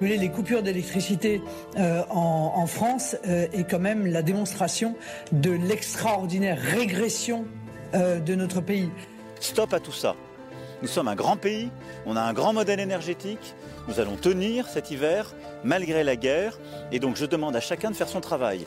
Les coupures d'électricité euh, en, France euh, est quand même la démonstration de l'extraordinaire régression euh, de notre pays. Stop à tout ça. Nous sommes un grand pays, on a un grand modèle énergétique, nous allons tenir cet hiver malgré la guerre et donc je demande à chacun de faire son travail.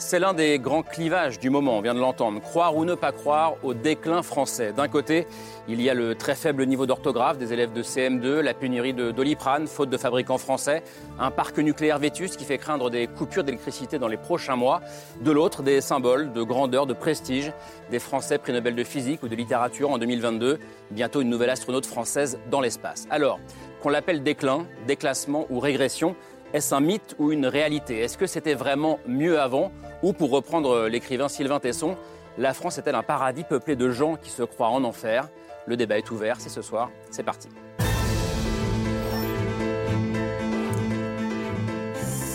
C'est l'un des grands clivages du moment, on vient de l'entendre. Croire ou ne pas croire au déclin français. D'un côté, il y a le très faible niveau d'orthographe des élèves de CM2, la pénurie de doliprane, faute de fabricants français, un parc nucléaire vétuste qui fait craindre des coupures d'électricité dans les prochains mois. De l'autre, des symboles de grandeur, de prestige, des Français prix Nobel de physique ou de littérature en 2022. Bientôt une nouvelle astronaute française dans l'espace. Alors, qu'on l'appelle déclin, déclassement ou régression, est-ce un mythe ou une réalité? Est-ce que c'était vraiment mieux avant? Ou pour reprendre l'écrivain Sylvain Tesson, la France est-elle un paradis peuplé de gens qui se croient en enfer? Le débat est ouvert, c'est ce soir, c'est parti.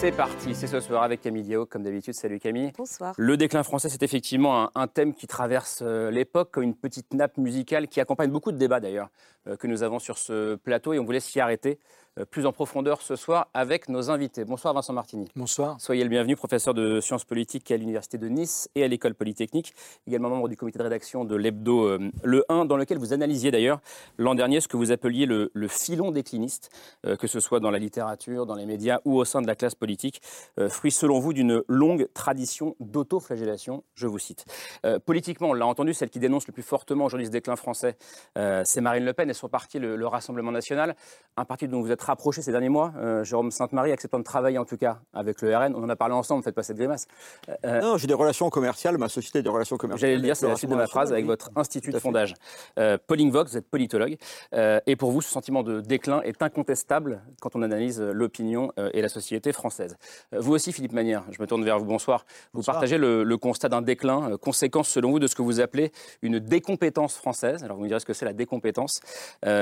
C'est parti, c'est ce soir avec Camille Diao, comme d'habitude. Salut Camille. Bonsoir. Le déclin français, c'est effectivement un, un, thème qui traverse euh, l'époque comme une petite nappe musicale qui accompagne beaucoup de débats d'ailleurs euh, que nous avons sur ce plateau et on voulait s'y arrêter euh, plus en profondeur ce soir avec nos invités. Bonsoir Vincent Martini. Bonsoir. Soyez le bienvenu, professeur de sciences politiques à l'Université de Nice et à l'École Polytechnique, également membre du comité de rédaction de l'hebdo euh, Le 1, dans lequel vous analysiez d'ailleurs l'an dernier ce que vous appeliez le, le filon décliniste, euh, que ce soit dans la littérature, dans les médias ou au sein de la classe politique, euh, fruit selon vous d'une longue tradition d'autoflagellation, je vous cite. Euh, politiquement, on l'a entendu, celle qui dénonce le plus fortement aujourd'hui ce déclin français, c'est Marine Le Pen et son parti, le, le Rassemblement national, un parti dont vous êtes rapproché ces derniers mois. Euh, Jérôme Sainte-Marie acceptant de travailler en tout cas avec le RN. On en a parlé ensemble, faites pas cette grimace. Euh, non, j'ai des relations commerciales, ma société a des relations commerciales. J'allais le dire, c'est la suite de ma phrase avec votre institut de fondage. Euh, Pauline Vox, vous êtes politologue. Euh, et pour vous, ce sentiment de déclin est incontestable quand on analyse l'opinion et la société française. vous aussi, Philippe Manière, je me tourne vers vous. Bonsoir. Vous Bonsoir. partagez le, le, constat d'un déclin, conséquence selon vous de ce que vous appelez une décompétence française. Alors vous me direz ce que c'est la décompétence.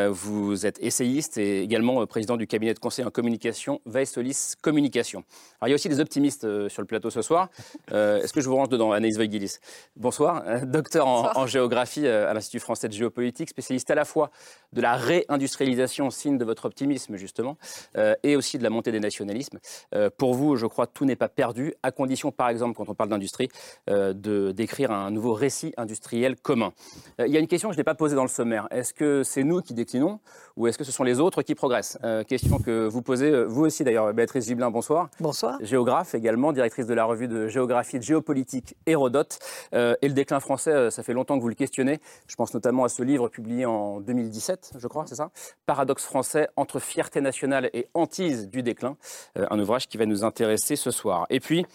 vous êtes essayiste et également président du cabinet de conseil en communication, Solis Communication. Alors, il y a aussi des optimistes euh, sur le plateau ce soir. Euh, Est-ce que je vous range dedans, Anaïs Voigilis Bonsoir, euh, docteur en, en, géographie à l'Institut français de géopolitique, spécialiste à la fois de la réindustrialisation, signe de votre optimisme justement, et aussi de la montée des nationalismes. Pour vous, je crois, tout n'est pas perdu, à condition, par exemple, quand on parle d'industrie, de d'écrire un nouveau récit industriel commun. il y a une question que je n'ai pas posée dans le sommaire. Est-ce que c'est nous qui déclinons ou est-ce que ce sont les autres qui progressent? Question que vous posez, vous aussi d'ailleurs, Béatrice Giblin, bonsoir. Bonsoir. Géographe également, directrice de la revue de géographie de géopolitique Hérodote. Euh, et le déclin français, ça fait longtemps que vous le questionnez. Je pense notamment à ce livre publié en 2017, je crois, c'est ça Paradoxe français entre fierté nationale et hantise du déclin. Euh, un ouvrage qui va nous intéresser ce soir. Et puis,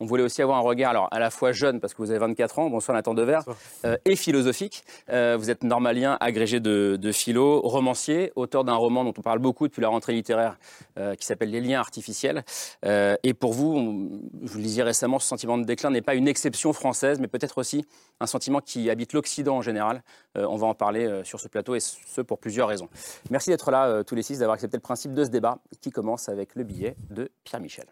on voulait aussi avoir un regard, alors à la fois jeune, parce que vous avez 24 ans, bonsoir Nathan Devers, euh, et philosophique. Euh, vous êtes normalien, agrégé de, de, philo, romancier, auteur d'un roman dont on parle beaucoup depuis la rentrée littéraire, euh, qui s'appelle Les liens artificiels. Et pour vous, on, vous lisiez récemment, ce sentiment de déclin n'est pas une exception française, mais peut-être aussi un sentiment qui habite l'Occident en général. On va en parler sur ce plateau, et ce pour plusieurs raisons. Merci d'être là, tous les six, d'avoir accepté le principe de ce débat, qui commence avec le billet de Pierre Michel.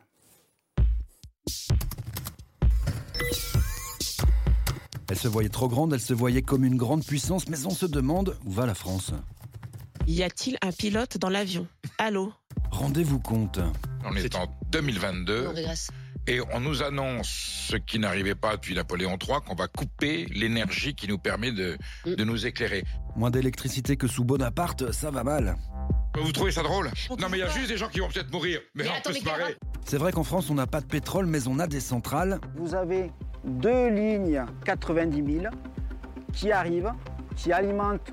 Elle se voyait trop grande, elle se voyait comme une grande puissance, mais on se demande où va la France Y a-t-il un pilote dans l'avion? Allô? Rendez-vous compte. On est en 2022. Et on nous annonce, ce qui n'arrivait pas depuis Napoléon III, qu'on va couper l'énergie qui nous permet de, Mm. de nous éclairer. Moins d'électricité que sous Bonaparte, ça va mal. Vous trouvez ça drôle? Non mais il y a juste des gens qui vont peut-être mourir. Mais, Mais on attends, peut se marrer. C'est vrai qu'en France, on n'a pas de pétrole, mais on a des centrales. Vous avez deux lignes 90 000 qui arrivent, qui alimentent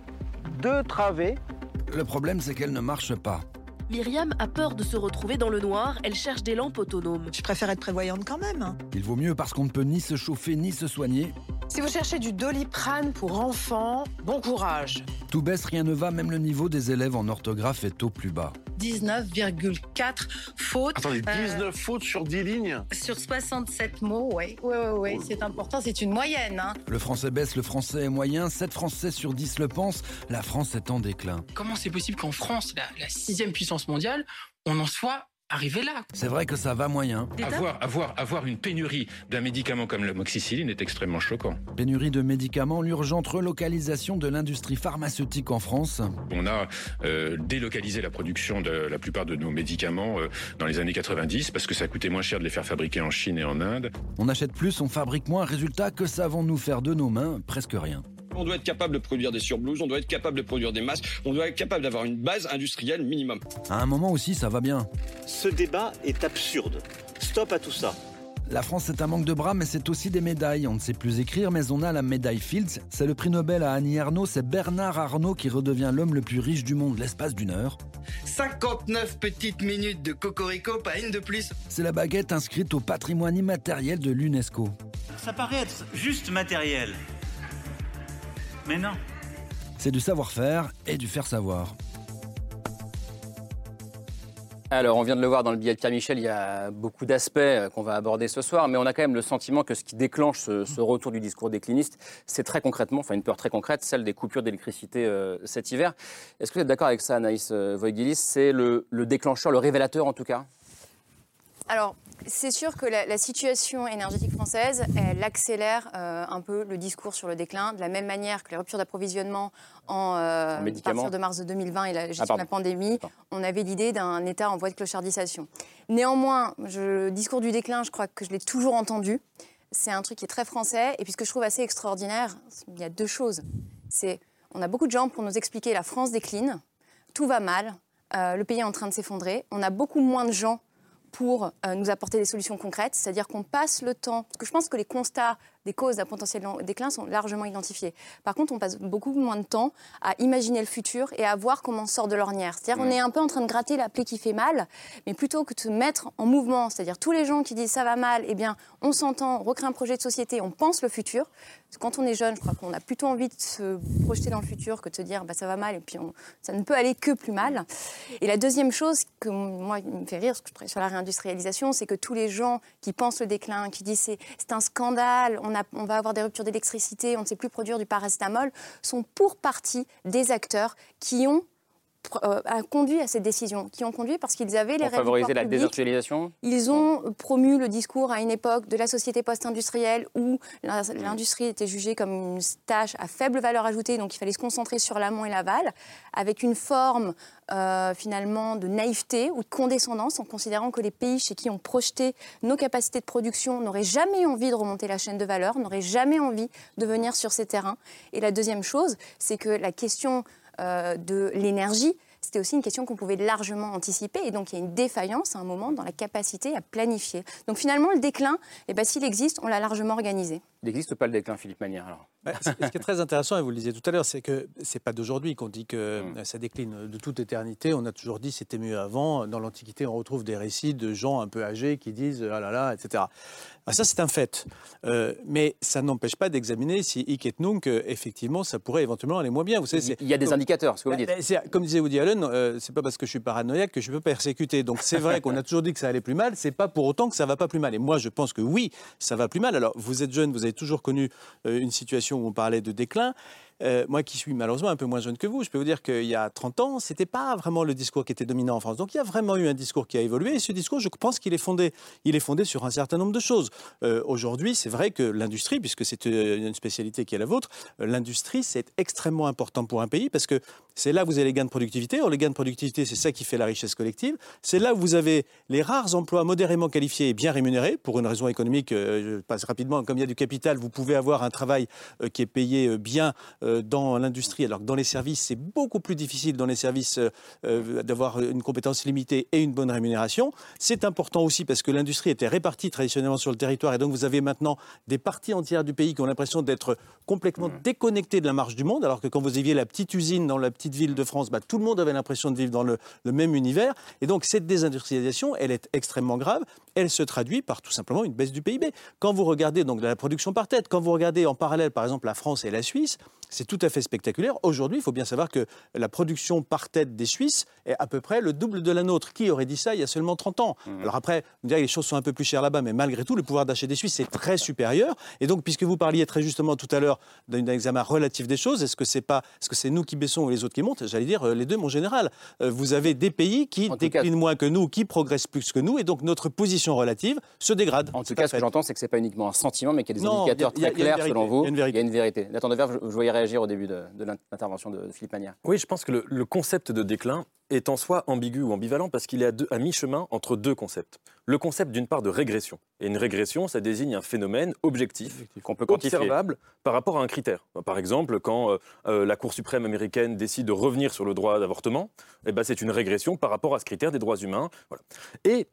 deux travées. Le problème, c'est qu'elles ne marchent pas. Myriam a peur de se retrouver dans le noir, elle cherche des lampes autonomes. Je préfère être prévoyante quand même. Il vaut mieux parce qu'on ne peut ni se chauffer ni se soigner. Si vous cherchez du doliprane pour enfants, bon courage. Tout baisse, rien ne va, même le niveau des élèves en orthographe est au plus bas. 19,4 fautes. Attendez, 19 euh, fautes sur 10 lignes Sur 67 mots, oui. Oui, oui, oui, c'est important, c'est une moyenne. Hein. Le français baisse, le français est moyen. 7 Français sur 10 le pensent. La France est en déclin. Comment c'est possible qu'en France, la, la sixième puissance mondiale, on en soit arriver là. C'est vrai que ça va moyen. Avoir, avoir, avoir une pénurie d'un médicament comme le moxicilline est extrêmement choquant. Pénurie de médicaments, l'urgente relocalisation de l'industrie pharmaceutique en France. On a euh, délocalisé la production de la plupart de nos médicaments euh, dans les années 90 parce que ça coûtait moins cher de les faire fabriquer en Chine et en Inde. On achète plus, on fabrique moins. Résultat, que savons-nous faire de nos mains? Presque rien. On doit être capable de produire des surblouses, on doit être capable de produire des masques, on doit être capable d'avoir une base industrielle minimum. À un moment aussi, ça va bien. Ce débat est absurde. Stop à tout ça. La France, c'est un manque de bras, mais c'est aussi des médailles. On ne sait plus écrire, mais on a la médaille Fields. C'est le prix Nobel à Annie Arnaud. C'est Bernard Arnault qui redevient l'homme le plus riche du monde l'espace d'une heure. 59 petites minutes de cocorico, pas une de plus. C'est la baguette inscrite au patrimoine immatériel de l'UNESCO. Ça paraît être juste matériel. Mais non. C'est du savoir-faire et du faire savoir. Alors, on vient de le voir dans le billet de Pierre Michel, il y a beaucoup d'aspects euh, qu'on va aborder ce soir, mais on a quand même le sentiment que ce qui déclenche ce, retour du discours décliniste, c'est très concrètement, enfin une peur très concrète, celle des coupures d'électricité euh, cet hiver. Est-ce que vous êtes d'accord avec ça, Anaïs euh, Voigilis C'est le, le déclencheur, le révélateur en tout cas? Alors, c'est sûr que la, situation énergétique française, elle accélère euh, un peu le discours sur le déclin, de la même manière que les ruptures d'approvisionnement en, euh, à partir de mars 2020 et la gestion ah, de la pandémie, on avait l'idée d'un État en voie de clochardisation. Néanmoins, le discours du déclin, je crois que je l'ai toujours entendu. C'est un truc qui est très français. Et puis ce que je trouve assez extraordinaire, il y a deux choses. C'est on a beaucoup de gens pour nous expliquer la France décline, tout va mal, euh, le pays est en train de s'effondrer. On a beaucoup moins de gens pour euh, nous apporter des solutions concrètes, c'est-à-dire qu'on passe le temps, parce que je pense que les constats des causes d'un potentiel déclin sont largement identifiés. Par contre, on passe beaucoup moins de temps à imaginer le futur et à voir comment on sort de l'ornière. C'est-à-dire qu'on est un peu en train de gratter la plaie qui fait mal, mais plutôt que de se mettre en mouvement, c'est-à-dire tous les gens qui disent ça va mal, eh bien, on s'entend, on recrée un projet de société, on pense le futur. quand on est jeune, je crois qu'on a plutôt envie de se projeter dans le futur que de se dire bah, ça va mal et puis ça ne peut aller que plus mal. Et la deuxième chose que moi, me fait rire, parce que je travaille sur la réindustrialisation, c'est que tous les gens qui pensent le déclin, qui disent c'est un scandale, on, va avoir des ruptures d'électricité, on ne sait plus produire du paracétamol, sont pour partie des acteurs qui ont euh, conduit à cette décision, qui ont conduit parce qu'ils avaient les Pour favoriser la désindustrialisation Ils ont promu le discours à une époque de la société post-industrielle où l'industrie était jugée comme une tâche à faible valeur ajoutée, donc il fallait se concentrer sur l'amont et l'aval, avec une forme euh, finalement de naïveté ou de condescendance en considérant que les pays chez qui on projetait nos capacités de production n'auraient jamais envie de remonter la chaîne de valeur, n'auraient jamais envie de venir sur ces terrains. Et la deuxième chose, c'est que la question de l'énergie, c'était aussi une question qu'on pouvait largement anticiper. Et donc, il y a une défaillance à un moment dans la capacité à planifier. Donc, finalement, le déclin, eh ben, s'il existe, on l'a largement organisé. Il n'existe pas le déclin, Philippe Manière, alors bah, Ce qui est très intéressant, et vous le disiez tout à l'heure, c'est que ce n'est pas d'aujourd'hui qu'on dit que hmm. ça décline de toute éternité. On a toujours dit c'était mieux avant. Dans l'Antiquité, on retrouve des récits de gens un peu âgés qui disent ah là là, etc. Ah, ça, c'est un fait. Euh, mais ça n'empêche pas d'examiner si hic et nunc, effectivement, ça pourrait éventuellement aller moins bien. Vous savez, il y a des indicateurs, ce que vous bah, dites. Bah, comme disait Woody Allen, euh, c'est pas parce que je suis paranoïaque que je peux persécuter. Donc c'est vrai qu'on a toujours dit que ça allait plus mal. C'est pas pour autant que ça va pas plus mal. Et moi, je pense que oui, ça va plus mal. Alors, vous êtes jeune, vous avez toujours connu euh, une situation où on parlait de déclin. Euh, moi qui suis malheureusement un peu moins jeune que vous, je peux vous dire qu'il y a 30 ans, ce n'était pas vraiment le discours qui était dominant en France. Donc il y a vraiment eu un discours qui a évolué et ce discours, je pense qu'il est fondé, il est fondé sur un certain nombre de choses. Euh, aujourd'hui, c'est vrai que l'industrie, puisque c'est une spécialité qui est la vôtre, l'industrie, c'est extrêmement important pour un pays parce que c'est là où vous avez les gains de productivité. Or, les gains de productivité, c'est ça qui fait la richesse collective. C'est là où vous avez les rares emplois modérément qualifiés et bien rémunérés. Pour une raison économique, je passe rapidement, comme il y a du capital, vous pouvez avoir un travail qui est payé bien euh, dans l'industrie, alors que dans les services, c'est beaucoup plus difficile dans les services euh, euh, d'avoir une compétence limitée et une bonne rémunération. C'est important aussi parce que l'industrie était répartie traditionnellement sur le territoire et donc vous avez maintenant des parties entières du pays qui ont l'impression d'être complètement mmh. déconnectées de la marche du monde, alors que quand vous aviez la petite usine dans la petite ville de France, bah, tout le monde avait l'impression de vivre dans le, le, même univers. Et donc cette désindustrialisation, elle est extrêmement grave. Elle se traduit par tout simplement une baisse du PIB. Quand vous regardez donc la production par tête, quand vous regardez en parallèle par exemple la France et la Suisse, c'est tout à fait spectaculaire. Aujourd'hui, il faut bien savoir que la production par tête des Suisses est à peu près le double de la nôtre. Qui aurait dit ça il y a seulement 30 ans? Mmh. Alors après, vous direz que les choses sont un peu plus chères là-bas, mais malgré tout, le pouvoir d'achat des Suisses est très supérieur. Et donc, puisque vous parliez très justement tout à l'heure d'un examen relatif des choses, est-ce que c'est pas, est-ce que c'est nous qui baissons ou les autres qui montent? J'allais dire euh, les deux, mon général. Euh, vous avez des pays qui déclinent moins que nous, qui progressent plus que nous, et donc notre position relative se dégrade. En tout cas, ce que j'entends, c'est que c'est pas uniquement un sentiment, mais qu'il y a des indicateurs très clairs selon vous. Il y a une vérité. Nathan Devers, je voyais réagir au début de, l'intervention de, Philippe Manière. Oui, je pense que le, concept de déclin est en soi ambigu ou ambivalent parce qu'il est à, mi-chemin entre deux concepts. Le concept d'une part de régression. Et une régression, ça désigne un phénomène objectif, qu'on peut observable par rapport à un critère. Par exemple, quand euh, euh, la Cour suprême américaine décide de revenir sur le droit d'avortement, eh ben, c'est une régression par rapport à ce critère des droits humains. Et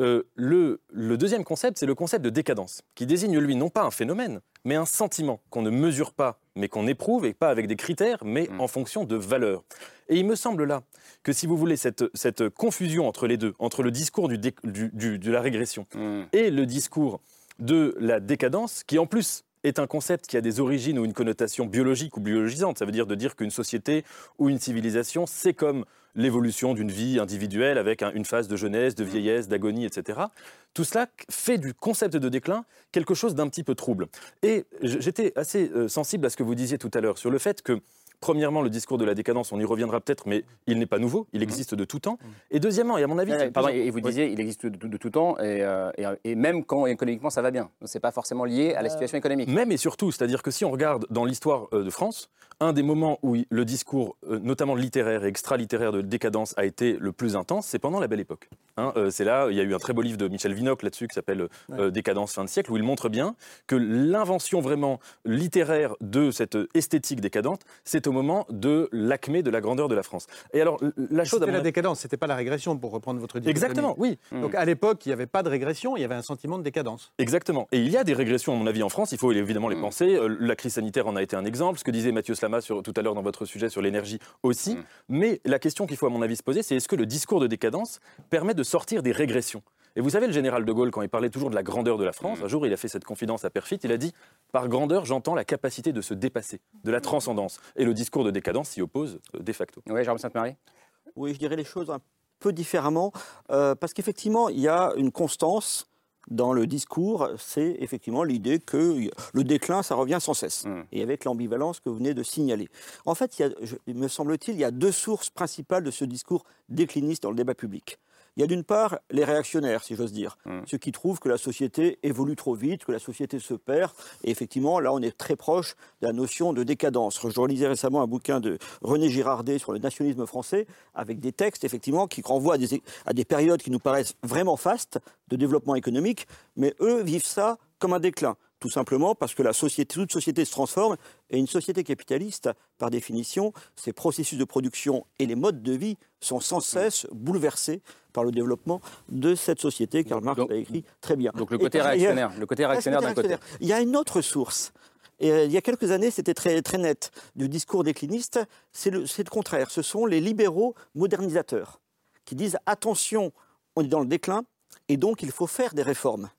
euh, le, deuxième concept, c'est le concept de décadence, qui désigne, lui, non pas un phénomène, mais un sentiment qu'on ne mesure pas, mais qu'on éprouve, et pas avec des critères, mais mm. en fonction de valeurs. Et il me semble là que, si vous voulez, cette, confusion entre les deux, entre le discours de la régression mm. et le discours de la décadence, qui en plus est un concept qui a des origines ou une connotation biologique ou biologisante. Ça veut dire de dire qu'une société ou une civilisation, c'est comme l'évolution d'une vie individuelle avec une phase de jeunesse, de vieillesse, d'agonie, etc. Tout cela fait du concept de déclin quelque chose d'un petit peu trouble. Et j'étais assez euh, sensible à ce que vous disiez tout à l'heure sur le fait que Premièrement, le discours de la décadence, on y reviendra peut-être, mais il n'est pas nouveau, il mmh. existe de tout temps. Et deuxièmement, et à mon avis... pardon, et vous disiez, il existe de, tout temps, euh, et, même quand économiquement ça va bien. Ce n'est pas forcément lié à la euh, situation économique. Même et surtout, c'est-à-dire que si on regarde dans l'histoire euh, de France, un des moments où le discours, notamment littéraire et extra-littéraire de décadence, a été le plus intense, c'est pendant la Belle Époque. Hein, c'est là, il y a eu un très beau livre de Michel Vinocq là-dessus qui s'appelle Décadence fin de siècle, où il montre bien que l'invention vraiment littéraire de cette esthétique décadente, c'est au moment de l'acmé de la grandeur de la France. Et alors, la chose. C'était la décadence, c'était pas la régression, pour reprendre votre dichotomie. Exactement, oui. Donc à l'époque, il n'y avait pas de régression, il y avait un sentiment de décadence. Exactement. Et il y a des régressions, à mon avis, en France, il faut évidemment les mm. penser. Euh, la crise sanitaire en a été un exemple, ce que disait Mathieu Slama sur, tout à l'heure dans votre sujet sur l'énergie aussi. Mm. Mais la question qu'il faut, à mon avis, se poser, c'est est-ce que le discours de décadence permet de sortir des régressions? Et vous savez, le général de Gaulle, quand il parlait toujours de la grandeur de la France, mm. un jour, il a fait cette confidence à Perfit, il a dit Par grandeur, j'entends la capacité de se dépasser, de la transcendance. Et le discours de décadence s'y oppose euh, de facto. Oui, Jérôme Sainte-Marie? Oui, je dirais les choses un peu différemment, euh, parce qu'effectivement, il y a une constance dans le discours, c'est effectivement l'idée que le déclin, ça revient sans cesse, mm. et avec l'ambivalence que vous venez de signaler. En fait, il, me semble-t-il, il y a deux sources principales de ce discours décliniste dans le débat public. Il y a d'une part les réactionnaires, si j'ose dire, mmh. ceux qui trouvent que la société évolue trop vite, que la société se perd. Et effectivement, là, on est très proche de la notion de décadence. Je relisais récemment un bouquin de René Girardet sur le nationalisme français, avec des textes, effectivement, qui renvoient à des, à des périodes qui nous paraissent vraiment fastes de développement économique, mais eux vivent ça comme un déclin. Tout simplement parce que la société, toute société se transforme et une société capitaliste, par définition, ses processus de production et les modes de vie sont sans cesse bouleversés par le développement de cette société. Karl Marx l'a écrit très bien. Donc le côté réactionnaire, le côté réactionnaire d'un côté. Il y a une autre source. Et euh, il y a quelques années, c'était très, très net du discours décliniste. C'est le, le contraire. Ce sont les libéraux modernisateurs qui disent attention, on est dans le déclin et donc il faut faire des réformes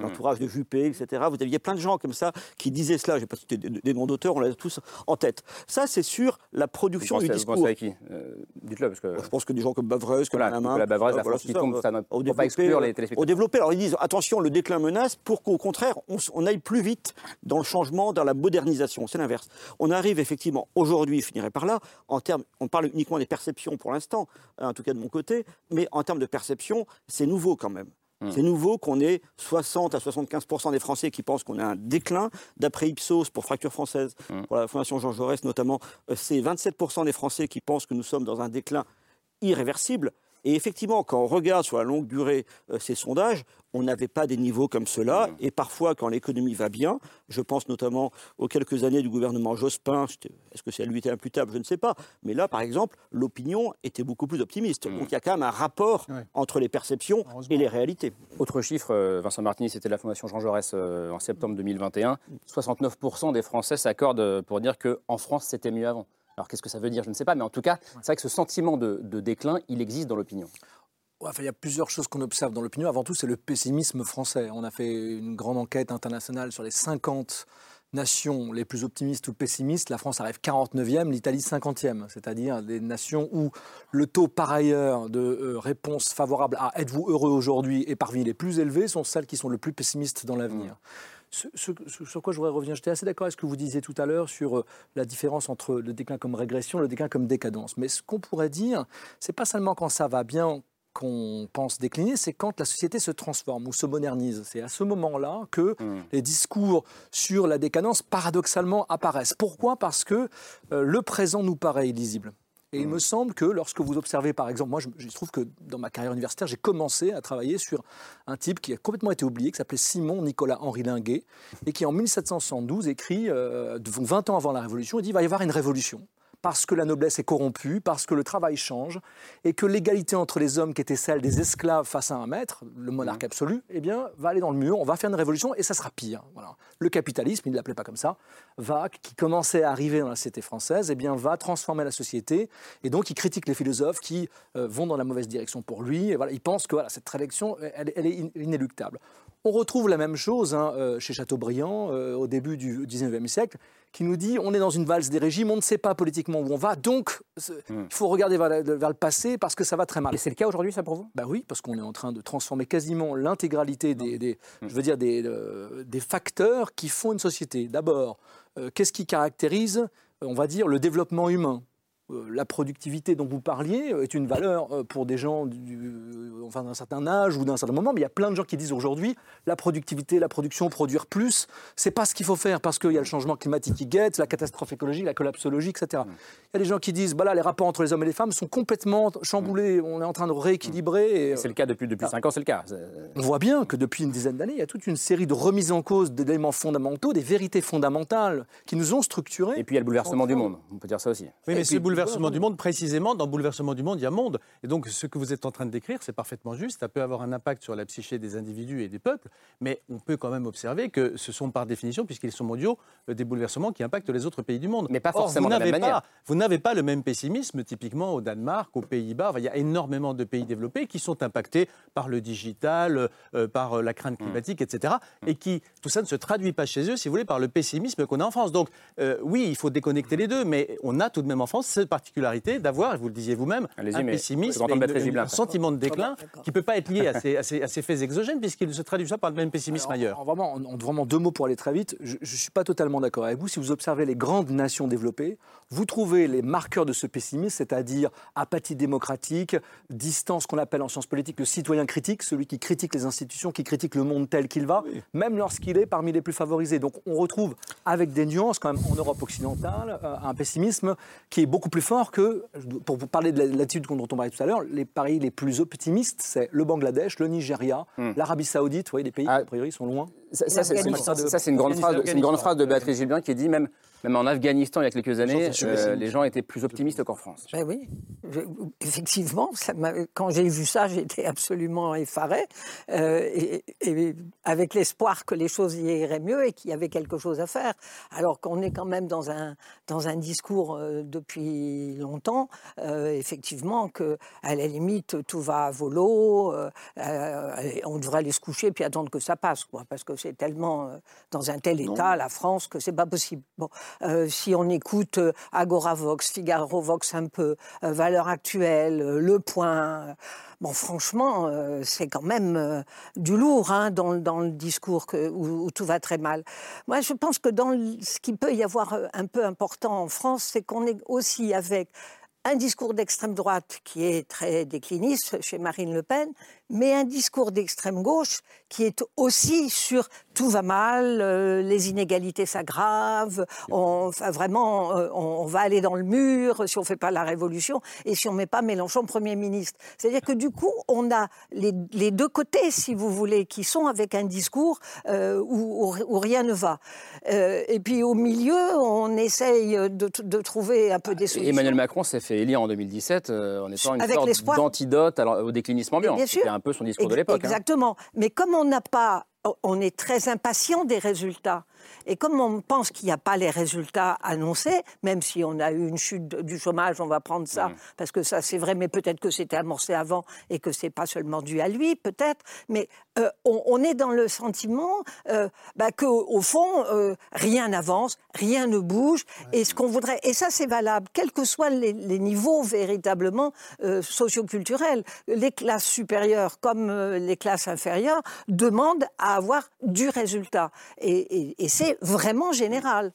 l'entourage de Juppé, etc. Vous aviez plein de gens comme ça qui disaient cela. Je n'ai pas cité des, noms d'auteurs, on l'a tous en tête. Ça, c'est sur la production du discours. Vous pensez à qui? Euh, Dites-le. Parce que... Je pense que des gens comme Bavreuse, comme voilà, La Bavreuse, la France qui tombe, ça ne pas exclure les téléspectateurs. Au développé, alors ils disent attention, le déclin menace pour qu'au contraire, on, aille plus vite dans le changement, dans la modernisation. C'est l'inverse. On arrive effectivement, aujourd'hui, je finirai par là, en termes, on parle uniquement des perceptions pour l'instant, hein, en tout cas de mon côté, mais en termes de perception, c'est nouveau quand même. Hmm. C'est nouveau qu'on ait 60 à 75% des Français qui pensent qu'on a un déclin. D'après Ipsos, pour Fracture Française, hmm. pour la Fondation Jean Jaurès notamment, euh, c'est 27% des Français qui pensent que nous sommes dans un déclin irréversible. Et effectivement, quand on regarde sur la longue durée euh, ces sondages, on n'avait pas des niveaux comme cela. Et parfois, quand l'économie va bien, je pense notamment aux quelques années du gouvernement Jospin, est-ce que c'est à lui était imputable, je ne sais pas. Mais là, par exemple, l'opinion était beaucoup plus optimiste. Donc il y a quand même un rapport entre les perceptions et les réalités. Autre chiffre, euh, Vincent Martini, c'était la Fondation Jean Jaurès euh, en septembre 2021. 69% des Français s'accordent pour dire qu'en France, c'était mieux avant. Alors qu'est-ce que ça veut dire Je ne sais pas, mais en tout cas, c'est vrai que ce sentiment de, déclin, il existe dans l'opinion. il y a plusieurs choses qu'on observe dans l'opinion. Avant tout, c'est le pessimisme français. On a fait une grande enquête internationale sur les 50 nations les plus optimistes ou pessimistes. La France arrive 49e, l'Italie 50e, c'est-à-dire des nations où le taux par ailleurs de euh, réponse favorable à êtes-vous heureux aujourd'hui est parmi les plus élevés sont celles qui sont le plus pessimistes dans l'avenir. Mmh. Ce, sur quoi je voudrais revenir, j'étais assez d'accord avec ce que vous disiez tout à l'heure sur euh, la différence entre le déclin comme régression et le déclin comme décadence. Mais ce qu'on pourrait dire, c'est pas seulement quand ça va bien qu'on pense décliner, c'est quand la société se transforme ou se modernise. C'est à ce moment-là que hmm. les discours sur la décadence, paradoxalement, apparaissent. Pourquoi? Parce que euh, le présent nous paraît illisible. Et il hmm. me semble que lorsque vous observez, par exemple, moi je, trouve que dans ma carrière universitaire, j'ai commencé à travailler sur un type qui a complètement été oublié, qui s'appelait Simon Nicolas Henri Linguet, et qui en 1772 écrit, 20 euh, ans avant la Révolution, il dit il va y avoir une révolution parce que la noblesse est corrompue, parce que le travail change, et que l'égalité entre les hommes qui était celle des esclaves face à un maître, le monarque mmh. absolu, eh bien, va aller dans le mur, on va faire une révolution, et ça sera pire. Voilà. Le capitalisme, il ne l'appelait pas comme ça, va, qui commençait à arriver dans la société française, eh bien, va transformer la société, et donc il critique les philosophes qui euh, vont dans la mauvaise direction pour lui, et voilà, il pense que voilà, cette réélection, elle, est inéluctable. On retrouve la même chose hein, euh, chez Chateaubriand euh, au début du XIXe siècle, qui nous dit on est dans une valse des régimes, on ne sait pas politiquement où on va, donc hmm. il faut regarder vers, le passé parce que ça va très mal. Et c'est le cas aujourd'hui, ça pour vous? Ben oui, parce qu'on est en train de transformer quasiment l'intégralité des, hmm. je veux dire, des, euh, des, facteurs qui font une société. D'abord, qu'est-ce qui caractérise, on va dire, le développement humain? La productivité dont vous parliez est une valeur euh, pour des gens enfin, d'un certain âge ou d'un certain moment, mais il y a plein de gens qui disent aujourd'hui la productivité, la production, produire plus, c'est pas ce qu'il faut faire parce qu'il y a le changement climatique qui guette, la catastrophe écologique, la collapsologie, etc. Mm. Il y a des gens qui disent bah là, les rapports entre les hommes et les femmes sont complètement chamboulés, mm. on est en train de rééquilibrer. C'est le cas depuis, depuis 5 ah. ans, c'est le cas. On voit bien que depuis une dizaine d'années, il y a toute une série de remises en cause d'éléments fondamentaux, des vérités fondamentales qui nous ont structurés. Et puis il y a le bouleversement du monde, on peut dire ça aussi. Oui, mais bouleversement du monde, précisément, dans bouleversement du monde, il y a monde. Et donc, ce que vous êtes en train de décrire, c'est parfaitement juste. Ça peut avoir un impact sur la psyché des individus et des peuples, mais on peut quand même observer que ce sont par définition, puisqu'ils sont mondiaux, euh, des bouleversements qui impactent les autres pays du monde. Mais pas forcément de la même manière. Vous n'avez pas le même pessimisme, typiquement au Danemark, aux Pays-Bas. il y a énormément de pays développés qui sont impactés par le digital, euh, par euh, la crainte mmh. climatique, etc. Mmh. Et qui, tout ça ne se traduit pas chez eux, si vous voulez, par le pessimisme qu'on a en France. Donc, oui, il faut déconnecter les deux, mais on a tout de même en France cette particularité d'avoir, et vous le disiez vous-même, un pessimisme, un sentiment de déclin qui ne peut pas être lié à ces, à ces, faits exogènes, puisqu'il se traduit ça par le même pessimisme ailleurs. vraiment, en, vraiment deux mots pour aller très vite, je ne suis pas totalement d'accord avec vous. Si vous observez les grandes nations développées, vous trouvez les marqueurs de ce pessimisme, c'est-à-dire apathie démocratique, distance qu'on appelle en sciences politiques le citoyen critique, celui qui critique les institutions, qui critique le monde tel qu'il va, même lorsqu'il est parmi les plus favorisés. Donc on retrouve avec des nuances quand même en Europe occidentale euh, un pessimisme qui est beaucoup plus fort que, pour vous parler de l'attitude dont on parlait tout à l'heure, les pays les plus optimistes, c'est le Bangladesh, le Nigeria, hmm. l'Arabie Saoudite, vous voyez, des pays ah. qui, a priori, sont loin. Ça, c'est une, grande phrase, une grande phrase de Béatrice Gilbin qui dit même même en Afghanistan, il y a quelques années, euh, les gens étaient plus optimistes qu'en France. Ben oui, effectivement, quand j'ai vu ça, j'étais absolument effaré, euh, et, avec l'espoir que les choses y iraient mieux et qu'il y avait quelque chose à faire. Alors qu'on est quand même dans un, dans un discours euh, depuis longtemps, effectivement, que à la limite, tout va à volo, on devrait aller se coucher puis attendre que ça passe, quoi, parce que c'est tellement dans un tel état, la France, que c'est pas possible. Bon. Euh, si on écoute euh, Agoravox, Figaro-Vox un peu, euh, Valeurs Actuelles, Le Point. Bon, franchement, c'est quand même du lourd hein, dans, le discours où, tout va très mal. Moi, je pense que dans ce qui peut y avoir un peu important en France, c'est qu'on est aussi avec un discours d'extrême droite qui est très décliniste chez Marine Le Pen, mais un discours d'extrême gauche qui est aussi sur tout va mal, euh, les inégalités s'aggravent, on, vraiment, euh, on, va aller dans le mur si on ne fait pas la révolution et si on ne met pas Mélenchon Premier ministre. C'est-à-dire que du coup, on a les, deux côtés, si vous voulez, qui sont avec un discours euh, où, rien ne va. et puis au milieu, on essaye de, trouver un peu des solutions. Emmanuel Macron s'est fait élire en 2017 en étant une sorte d'antidote au déclinisme ambiant. Bien sûr un peu son discours de l'époque. Hein. Exactement. Mais comme on n'a pas on est très impatient des résultats. Et comme on pense qu'il n'y a pas les résultats annoncés, même si on a eu une chute du chômage, on va prendre ça, mmh. parce que ça c'est vrai, mais peut-être que c'était amorcé avant et que c'est pas seulement dû à lui, peut-être. Mais euh, on, est dans le sentiment euh, bah, qu'au fond, euh, rien n'avance, rien ne bouge. Et ce qu'on voudrait, et ça c'est valable, quels que soient les, niveaux véritablement euh, socioculturels. Les classes supérieures comme les classes inférieures demandent à avoir du résultat. et c'est vraiment général.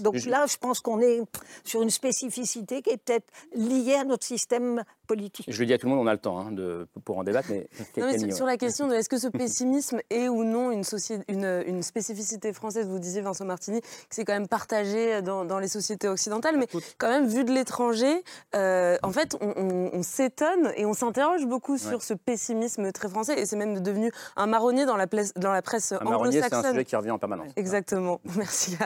Donc là, je pense qu'on est sur une spécificité qui est peut-être liée à notre système politique. Je le dis à tout le monde, on a le temps hein, de, pour en débattre. Mais, sur la question de est-ce que ce pessimisme est ou non une, une, une, spécificité française, vous disiez Vincent Martini, que c'est quand même partagé dans, dans, les sociétés occidentales, mais quand même vu de l'étranger, euh, en fait, on, s'étonne et on s'interroge beaucoup sur ce pessimisme très français, et c'est même devenu un marronnier dans la, dans la presse anglo-saxonne. Un marronnier, c'est un sujet qui revient en permanence. Exactement, merci.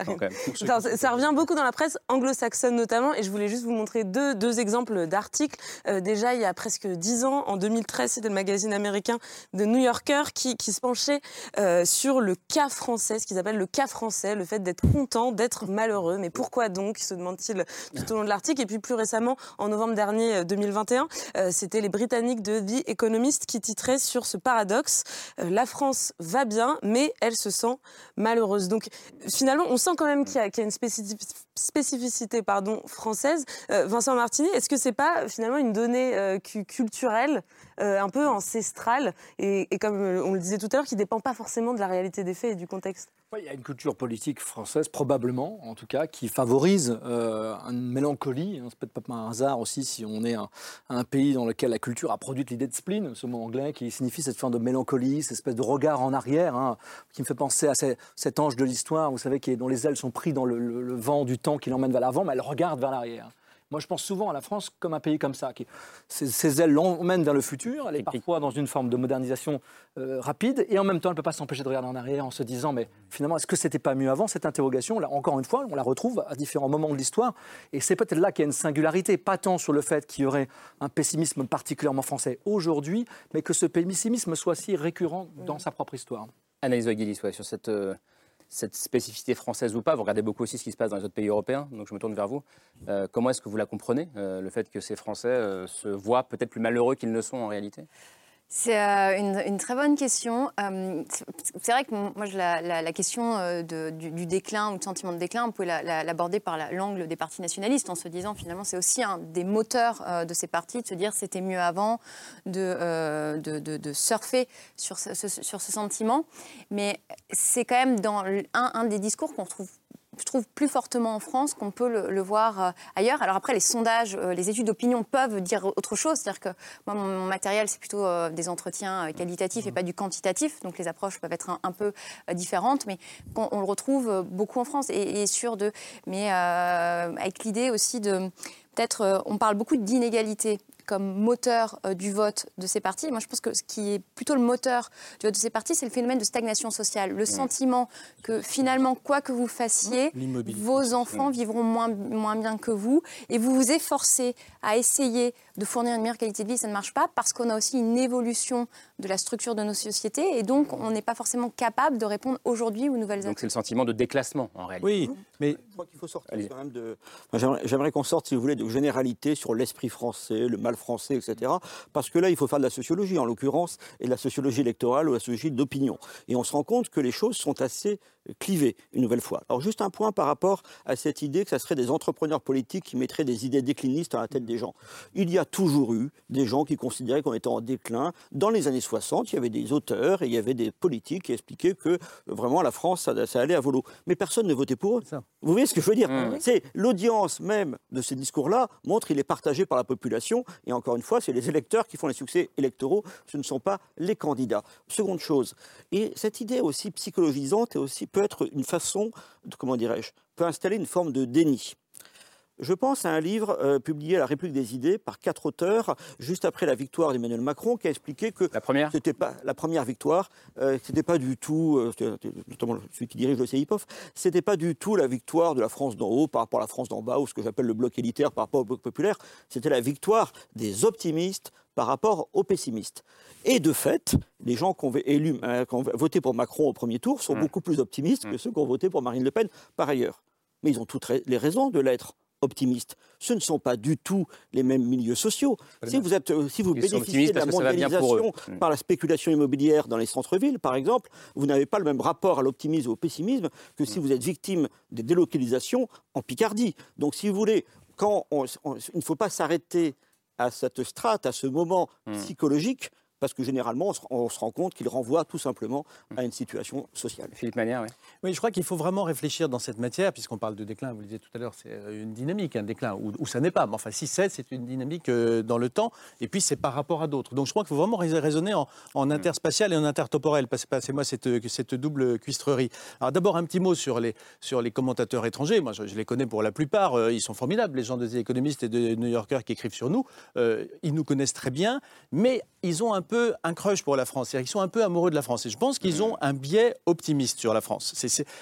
ça revient beaucoup dans la presse anglo-saxonne notamment, et je voulais juste vous montrer deux, deux exemples d'articles. Euh, déjà il y a presque dix ans, en 2013, c'était le magazine américain de New Yorker qui, se penchait euh, sur le cas français, ce qu'ils appellent le cas français, le fait d'être content, d'être malheureux. Mais pourquoi donc se demande-t-il tout au long de l'article. Et puis plus récemment, en novembre dernier 2021, euh, c'était les Britanniques de The Economist qui titraient sur ce paradoxe. la France va bien, mais elle se sent malheureuse. Donc finalement, on sent quand même qu'il y, a une spécificité pardon, française. Vincent Martini, est-ce que c'est pas finalement une donnée euh, culturelle, euh, un peu ancestrale, et, comme euh, on le disait tout à l'heure, qui ne dépend pas forcément de la réalité des faits et du contexte? Il y a une culture politique française, probablement, en tout cas, qui favorise une mélancolie. Hein, c'est peut-être pas un hasard aussi si on est un, pays dans lequel la culture a produit l'idée de spleen, ce mot anglais qui signifie cette forme de mélancolie, cette espèce de regard en arrière, hein, qui me fait penser à cet ange de l'histoire, vous savez, qui dont les ailes sont prises dans le, le vent du temps qui l'emmène vers l'avant, mais elle regarde vers l'arrière. Moi, je pense souvent à la France comme un pays comme ça. Qui, ses, ailes l'emmènent vers le futur. Elle est parfois dans une forme de modernisation euh, rapide. Et en même temps, elle ne peut pas s'empêcher de regarder en arrière en se disant Mais finalement, est-ce que c'était pas mieux avant Cette interrogation, là, encore une fois, on la retrouve à différents moments de l'histoire. Et c'est peut-être là qu'il y a une singularité. Pas tant sur le fait qu'il y aurait un pessimisme particulièrement français aujourd'hui, mais que ce pessimisme soit si récurrent dans sa propre histoire. Analyse Guillis, sur cette. Euh, cette spécificité française ou pas. Vous regardez beaucoup aussi ce qui se passe dans les autres pays européens, donc je me tourne vers vous. Euh, comment est-ce que vous la comprenez, euh, le fait que ces Français euh, se voient peut-être plus malheureux qu'ils ne sont en réalité? C'est euh, une, très bonne question. Euh, c'est vrai que moi, la, question euh, du, déclin ou du sentiment de déclin, on peut l'aborder par l'angle des partis nationalistes en se disant finalement c'est aussi un des moteurs de ces partis de se dire c'était mieux avant, de, surfer sur ce, sentiment. Mais c'est quand même dans un, un des discours qu'on trouve je trouve, plus fortement en France qu'on peut le, voir euh, ailleurs. Alors après, les sondages, euh, les études d'opinion peuvent dire autre chose. C'est-à-dire que moi, mon, matériel, c'est plutôt euh, des entretiens qualitatifs et pas du quantitatif. Donc les approches peuvent être un, peu différentes, mais on, le retrouve beaucoup en France et, et sûr de... Mais avec l'idée aussi de... Peut-être, on parle beaucoup d'inégalité comme moteur euh, du vote de ces partis. Moi, je pense que ce qui est plutôt le moteur du vote de ces partis, c'est le phénomène de stagnation sociale. Le sentiment que finalement, quoi que vous fassiez, vos enfants vivront moins, moins bien que vous et vous vous efforcez à essayer de fournir une meilleure qualité de vie, ça ne marche pas parce qu'on a aussi une évolution de la structure de nos sociétés et donc on n'est pas forcément capable de répondre aujourd'hui aux nouvelles Donc c'est le sentiment de déclassement en réalité. Oui, mais je crois qu'il faut sortir quand même de. J'aimerais qu'on sorte, si vous voulez, de généralité sur l'esprit français, le mal français, etc. Parce que là, il faut faire de la sociologie, en l'occurrence, et de la sociologie électorale ou la sociologie d'opinion. Et on se rend compte que les choses sont assez clivées, une nouvelle fois. Alors juste un point par rapport à cette idée que ça serait des entrepreneurs politiques qui mettraient des idées déclinistes dans la tête des gens. Il y a toujours eu des gens qui considéraient qu'on était en déclin. Dans les années 60, il y avait des auteurs et il y avait des politiques qui expliquaient que vraiment la France, ça, allait à volo. Mais personne ne votait pour eux. Vous voyez ce que je veux dire mmh. C'est l'audience même de ces discours-là montre qu'il est partagé par la population. Et encore une fois, c'est les électeurs qui font les succès électoraux. Ce ne sont pas les candidats. Seconde chose. Et cette idée aussi psychologisante et aussi peut être une façon, de, comment dirais-je, peut installer une forme de déni. Je pense à un livre euh, publié à la République des idées par quatre auteurs juste après la victoire d'Emmanuel Macron qui a expliqué que la première, c'était pas la première victoire, euh, c'était pas du tout, euh, notamment celui qui dirige le CIPOF, c'était pas du tout la victoire de la France d'en haut par rapport à la France d'en bas ou ce que j'appelle le bloc élitaire par rapport au bloc populaire, c'était la victoire des optimistes par rapport aux pessimistes. Et de fait, les gens qui ont, élu, qui ont voté pour Macron au premier tour sont mmh. beaucoup plus optimistes que mmh. ceux qui ont voté pour Marine Le Pen par ailleurs. Mais ils ont toutes les raisons de l'être optimistes. Ce ne sont pas du tout les mêmes milieux sociaux. Si vous, êtes, euh, si vous bénéficiez de la mondialisation mm. par la spéculation immobilière dans les centres-villes, par exemple, vous n'avez pas le même rapport à l'optimisme ou au pessimisme que si mm. vous êtes victime des délocalisations en Picardie. Donc, si vous voulez, quand il ne faut pas s'arrêter à cette strate, à ce moment mm. psychologique, parce que généralement, on se, rend compte qu'il renvoie tout simplement à une situation sociale. Philippe Manière, oui. Oui, je crois qu'il faut vraiment réfléchir dans cette matière, puisqu'on parle de déclin, vous le disiez tout à l'heure, c'est euh, une dynamique, un déclin, ou, ça n'est pas. Mais enfin, si c'est, c'est une dynamique euh, dans le temps, et puis c'est par rapport à d'autres. Donc je crois qu'il faut vraiment raisonner en, en, interspatial et en intertemporel. Passez-moi cette, cette double cuistrerie. Alors d'abord, un petit mot sur les, sur les commentateurs étrangers. Moi, je, les connais pour la plupart. Euh, ils sont formidables, les gens des économistes et de New Yorkers qui écrivent sur nous. ils nous connaissent très bien, mais ils ont un peu un crush pour la France. Ils sont un peu amoureux de la France. Et je pense qu'ils ont un biais optimiste sur la France.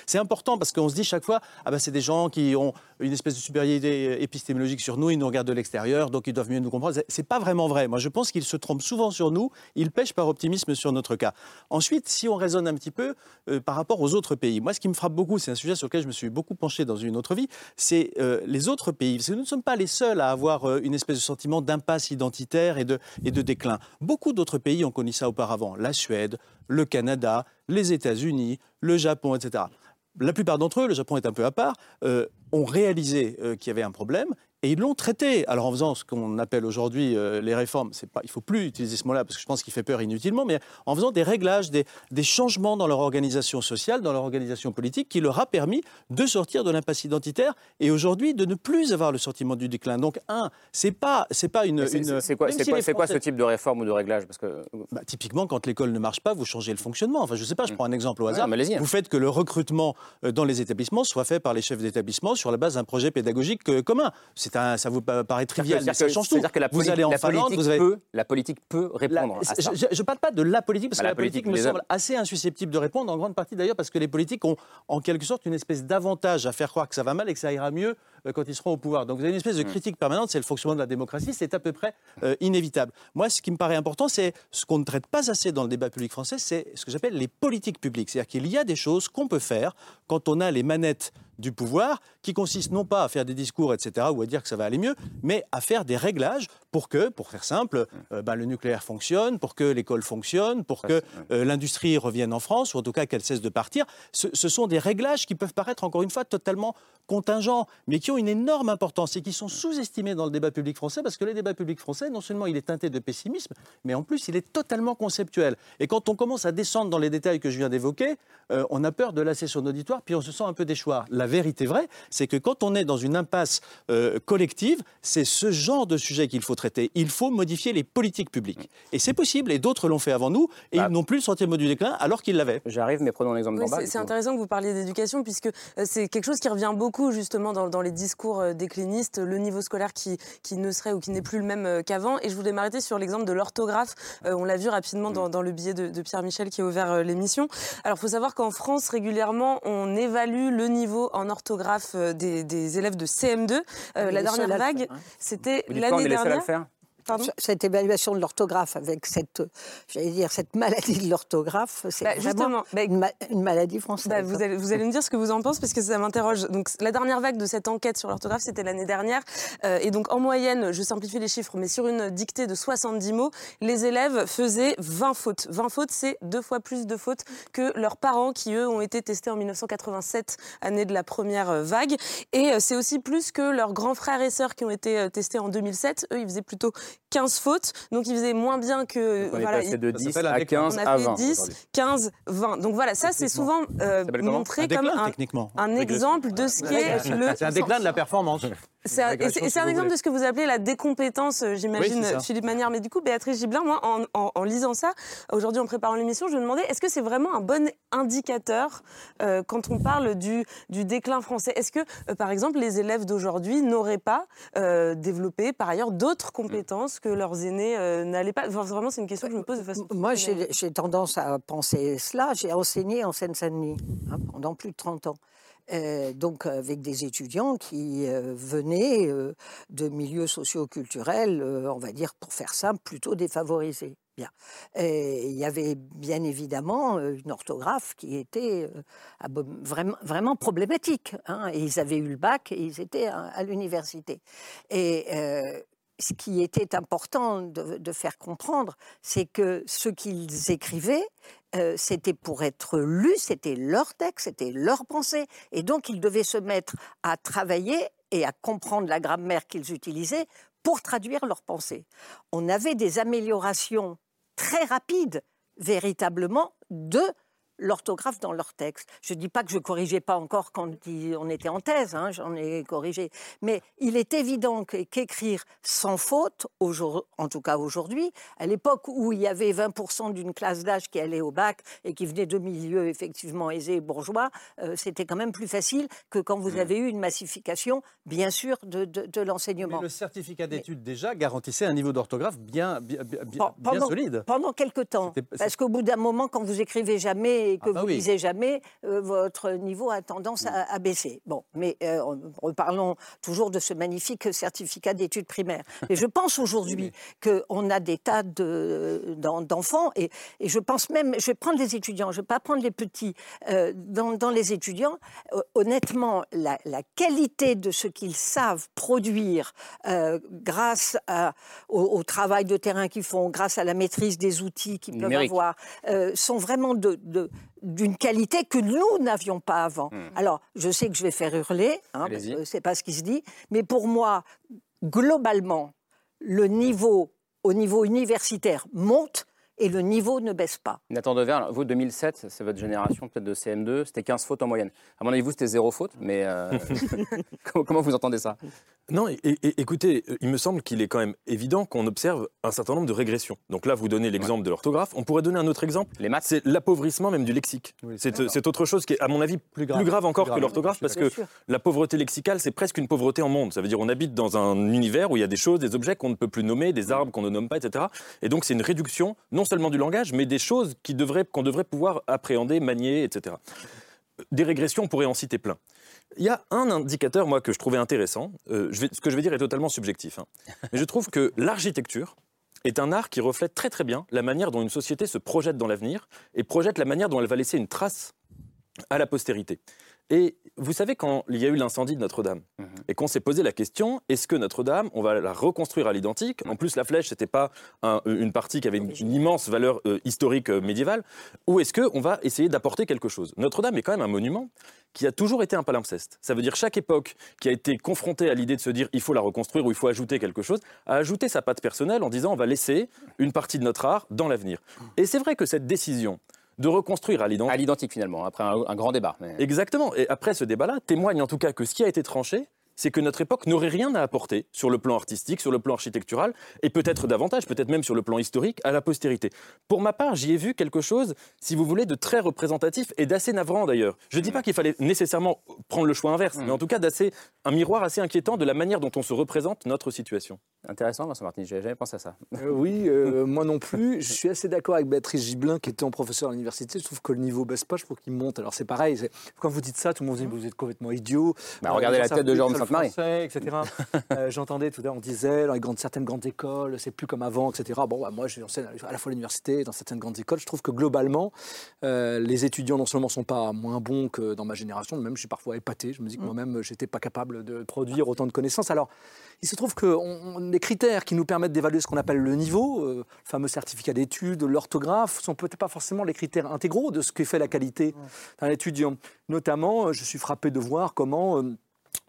C'est important parce qu'on se dit chaque fois, ah ben c'est des gens qui ont une espèce de supériorité épistémologique sur nous, ils nous regardent de l'extérieur, donc ils doivent mieux nous comprendre. C'est pas vraiment vrai. Moi, je pense qu'ils se trompent souvent sur nous, ils pêchent par optimisme sur notre cas. Ensuite, si on raisonne un petit peu euh, par rapport aux autres pays, moi, ce qui me frappe beaucoup, c'est un sujet sur lequel je me suis beaucoup penché dans une autre vie, c'est euh, les autres pays. Nous ne sommes pas les seuls à avoir euh, une espèce de sentiment d'impasse identitaire et de, et de déclin. Beaucoup d'autres pays ont connu ça auparavant. La Suède, le Canada, les États-Unis, le Japon, etc. La plupart d'entre eux, le Japon est un peu à part, ont réalisé qu'il y avait un problème et ils l'ont traité. Alors en faisant ce qu'on appelle aujourd'hui euh, les réformes, pas, il ne faut plus utiliser ce mot-là parce que je pense qu'il fait peur inutilement, mais en faisant des réglages, des, des, changements dans leur organisation sociale, dans leur organisation politique, qui leur a permis de sortir de l'impasse identitaire et aujourd'hui de ne plus avoir le sentiment du déclin. Donc un, c'est pas c'est pas une. C'est quoi, quoi, quoi, ce type de réforme ou de réglage? Parce que bah, typiquement quand l'école ne marche pas, vous changez le fonctionnement. Enfin je sais pas, je mm. prends un exemple au hasard. Ah, vous faites que le recrutement euh, dans les établissements soit fait par les chefs d'établissement sur la base d'un projet pédagogique euh, commun. C'est ça vous paraît trivial, mais ça change tout. Que la vous allez en Finlande, vous avez... peut, la politique peut répondre à ça. Je ne parle pas de la politique, parce que la, politique, me semble assez insusceptible de répondre, en grande partie d'ailleurs parce que les politiques ont en quelque sorte une espèce d'avantage à faire croire que ça va mal et que ça ira mieux quand ils seront au pouvoir. Donc vous avez une espèce de hmm. critique permanente, c'est le fonctionnement de la démocratie, c'est à peu près euh, inévitable. Moi, ce qui me paraît important, c'est ce qu'on ne traite pas assez dans le débat public français, c'est ce que j'appelle les politiques publiques. C'est-à-dire qu'il y a des choses qu'on peut faire quand on a les manettes du pouvoir, qui consiste non pas à faire des discours, etc., ou à dire que ça va aller mieux, mais à faire des réglages pour que, pour faire simple, euh, ben, le nucléaire fonctionne, pour que l'école fonctionne, pour que euh, l'industrie revienne en France, ou en tout cas qu'elle cesse de partir. Ce, ce, sont des réglages qui peuvent paraître, encore une fois, totalement contingents, mais qui ont une énorme importance et qui sont sous-estimés dans le débat public français, parce que le débat public français, non seulement il est teinté de pessimisme, mais en plus il est totalement conceptuel. Et quand on commence à descendre dans les détails que je viens d'évoquer, euh, on a peur de lasser son auditoire, puis on se sent un peu déchoir. La vérité vraie, c'est que quand on est dans une impasse collective, c'est ce genre de sujet qu'il faut Il faut modifier les politiques publiques. Et c'est possible, et d'autres l'ont fait avant nous, et bah. ils n'ont plus le sentiment du déclin alors qu'ils l'avaient. J'arrive, mais prenons l'exemple oui, C'est intéressant que vous parliez d'éducation, puisque euh, c'est quelque chose qui revient beaucoup justement dans, les discours euh, déclinistes, le niveau scolaire qui, qui ne serait ou qui n'est plus le même euh, qu'avant. Et je voulais m'arrêter sur l'exemple de l'orthographe. on l'a vu rapidement mm. dans, le billet de, Pierre Michel qui a ouvert l'émission. Alors, il faut savoir qu'en France, régulièrement, on évalue le niveau en orthographe des, élèves de CM2. la dernière vague, c'était l'année dernière. Cette évaluation de l'orthographe avec cette, j'allais dire, cette maladie de l'orthographe, c'est bah, justement bah, une, maladie française. Bah, vous, allez, vous, allez, me dire ce que vous en pensez parce que ça m'interroge. Donc la dernière vague de cette enquête sur l'orthographe, c'était l'année dernière. Euh, et donc en moyenne, je simplifie les chiffres, mais sur une dictée de 70 mots, les élèves faisaient 20 fautes. 20 fautes, c'est deux fois plus de fautes que leurs parents qui, eux, ont été testés en 1987, année de la première euh, vague. Et euh, c'est aussi plus que leurs grands frères et sœurs qui ont été testés en 2007. Eux, ils faisaient plutôt 15 fautes, donc il faisait moins bien que. On voilà, est passé de 10 à 15 on a fait 10, 15, 20. Donc voilà, ça c'est souvent euh, montré un comme un, un exemple de ce qu'est le. C'est un déclin de la performance. C'est un, exemple de ce que vous appelez la décompétence, euh, j'imagine, Philippe Manière. Mais du coup, Béatrice Gibelin, moi, en, lisant ça, aujourd'hui en préparant l'émission, je me demandais, est-ce que c'est vraiment un bon indicateur euh, quand on parle du, du déclin français? Est-ce que, euh, par exemple, les élèves d'aujourd'hui n'auraient pas développé, par ailleurs, d'autres compétences que leurs aînés n'allaient pas? Vraiment, c'est une question que je me pose de façon... Moi, j'ai tendance à penser cela. J'ai enseigné en Seine-Saint-Denis hein, pendant plus de 30 ans. Euh, donc avec des étudiants qui euh, venaient euh, de milieux socioculturels, on va dire pour faire simple, plutôt défavorisés. Bien. Et il y avait bien évidemment une orthographe qui était vraiment, problématique. Hein. ils avaient eu le bac et ils étaient à, l'université. Et ce qui était important de, faire comprendre, c'est que ce qu'ils écrivaient, euh, c'était pour être lu, c'était leur texte, c'était leur pensée, et donc ils devaient se mettre à travailler et à comprendre la grammaire qu'ils utilisaient pour traduire leurs pensées. On avait des améliorations très rapides, véritablement, de l'orthographe dans leur texte. Je ne dis pas que je corrigeais pas encore quand on était en thèse, hein, j'en ai corrigé, mais il est évident qu'écrire sans faute, en tout cas aujourd'hui, à l'époque où il y avait 20% d'une classe d'âge qui allait au bac et qui venait de milieux effectivement aisés et bourgeois, euh, c'était quand même plus facile que quand vous mmh. avez eu une massification, bien sûr, de, de, l'enseignement. le certificat d'études déjà garantissait un niveau d'orthographe bien, bien, bien, solide. Pendant quelques temps, parce qu'au bout d'un moment, quand vous écrivez jamais et que ah bah vous ne lisez jamais, euh, votre niveau a tendance à, baisser. Bon, mais euh, reparlons toujours de ce magnifique certificat d'études primaires. Et je pense aujourd'hui qu'on a des tas d'enfants, et, et, je pense même, je vais prendre les étudiants, je ne vais pas prendre les petits. Euh, dans, dans, les étudiants, honnêtement, la, qualité de ce qu'ils savent produire grâce à, au, travail de terrain qu'ils font, grâce à la maîtrise des outils qu'ils peuvent avoir, sont vraiment de, de, d'une qualité que nous n'avions pas avant. Hmm. Alors, je sais que je vais faire hurler, hein, parce que c'est pas ce qui se dit, mais pour moi, globalement, le niveau au niveau universitaire monte et le niveau ne baisse pas. Nathan Dever, vous, 2007, c'est votre génération peut-être de CM2, c'était 15 fautes en moyenne. À mon avis, vous, c'était zéro faute, mais euh, comment, vous entendez ça? Non, écoutez, il me semble qu'il est quand même évident qu'on observe un certain nombre de régressions. Donc là, vous donnez l'exemple de l'orthographe. On pourrait donner un autre exemple. Les maths C'est l'appauvrissement même du lexique. c'est autre chose qui est, à mon avis, plus grave, encore que l'orthographe, parce que la pauvreté lexicale, c'est presque une pauvreté en monde. Ça veut dire on habite dans un univers où il y a des choses, des objets qu'on ne peut plus nommer, des arbres qu'on ne nomme pas, etc. Et donc c'est une réduction non seulement du langage, mais des choses qu'on devrait, qu'on devrait pouvoir appréhender, manier, etc. Des régressions, on pourrait en citer plein. Il y a un indicateur, moi, que je trouvais intéressant. Euh, ce que je vais dire est totalement subjectif. Hein. Mais je trouve que l'architecture est un art qui reflète très très bien la manière dont une société se projette dans l'avenir et projette la manière dont elle va laisser une trace à la postérité. Vous savez, quand il y a eu l'incendie de Notre-Dame, mhm. et qu'on s'est posé la question, est-ce que Notre-Dame, on va la reconstruire à l'identique? En plus, la flèche, ce n'était pas une partie qui avait une, immense valeur euh, historique euh, médiévale. Ou est-ce qu'on va essayer d'apporter quelque chose? Notre-Dame est quand même un monument qui a toujours été un palimpseste. Ça veut dire chaque époque qui a été confrontée à l'idée de se dire il faut la reconstruire ou il faut ajouter quelque chose, a ajouté sa patte personnelle en disant on va laisser une partie de notre art dans l'avenir. Et c'est vrai que cette décision de reconstruire à l'identique. À l'identique finalement, après un, grand débat. Exactement. Et après ce débat-là, témoigne en tout cas que ce qui a été tranché, c'est que notre époque n'aurait rien à apporter sur le plan artistique, sur le plan architectural, et peut-être davantage, peut-être même sur le plan historique, à la postérité. Pour ma part, j'y ai vu quelque chose, si vous voulez, de très représentatif et d'assez navrant d'ailleurs. Je ne dis pas qu'il fallait nécessairement prendre le choix inverse, mm. mais en tout cas d'assez un miroir assez inquiétant de la manière dont on se représente notre situation. Intéressant, Vincent Martin, j'avais jamais pensé à ça. Euh, oui, euh, moi non plus. Je suis assez d'accord avec Béatrice Gibelin, qui était en professeur à l'université. Je trouve que le niveau baisse pas, je trouve qu'il monte. Alors c'est pareil, quand vous dites ça, tout le monde dit vous êtes complètement idiot. Bah, regardez la tête de Jérôme Sainte-Marie. etc. Euh, j'entendais tout à l'heure, on disait, dans les grandes, certaines grandes écoles, c'est plus comme avant, etc. Bon, bah, moi, je enseigne à la fois à l'université, dans certaines grandes écoles. Je trouve que globalement, euh, les étudiants non seulement sont pas moins bons que dans ma génération, même je suis parfois épaté. Je me dis que mmh. moi-même, j'étais pas capable de produire autant de connaissances. Alors, il se trouve que les critères qui nous permettent d'évaluer ce qu'on appelle le niveau, euh, le fameux certificat d'études, l'orthographe, sont peut-être pas forcément les critères intégraux de ce que fait la qualité d'un étudiant. Notamment, je suis frappé de voir comment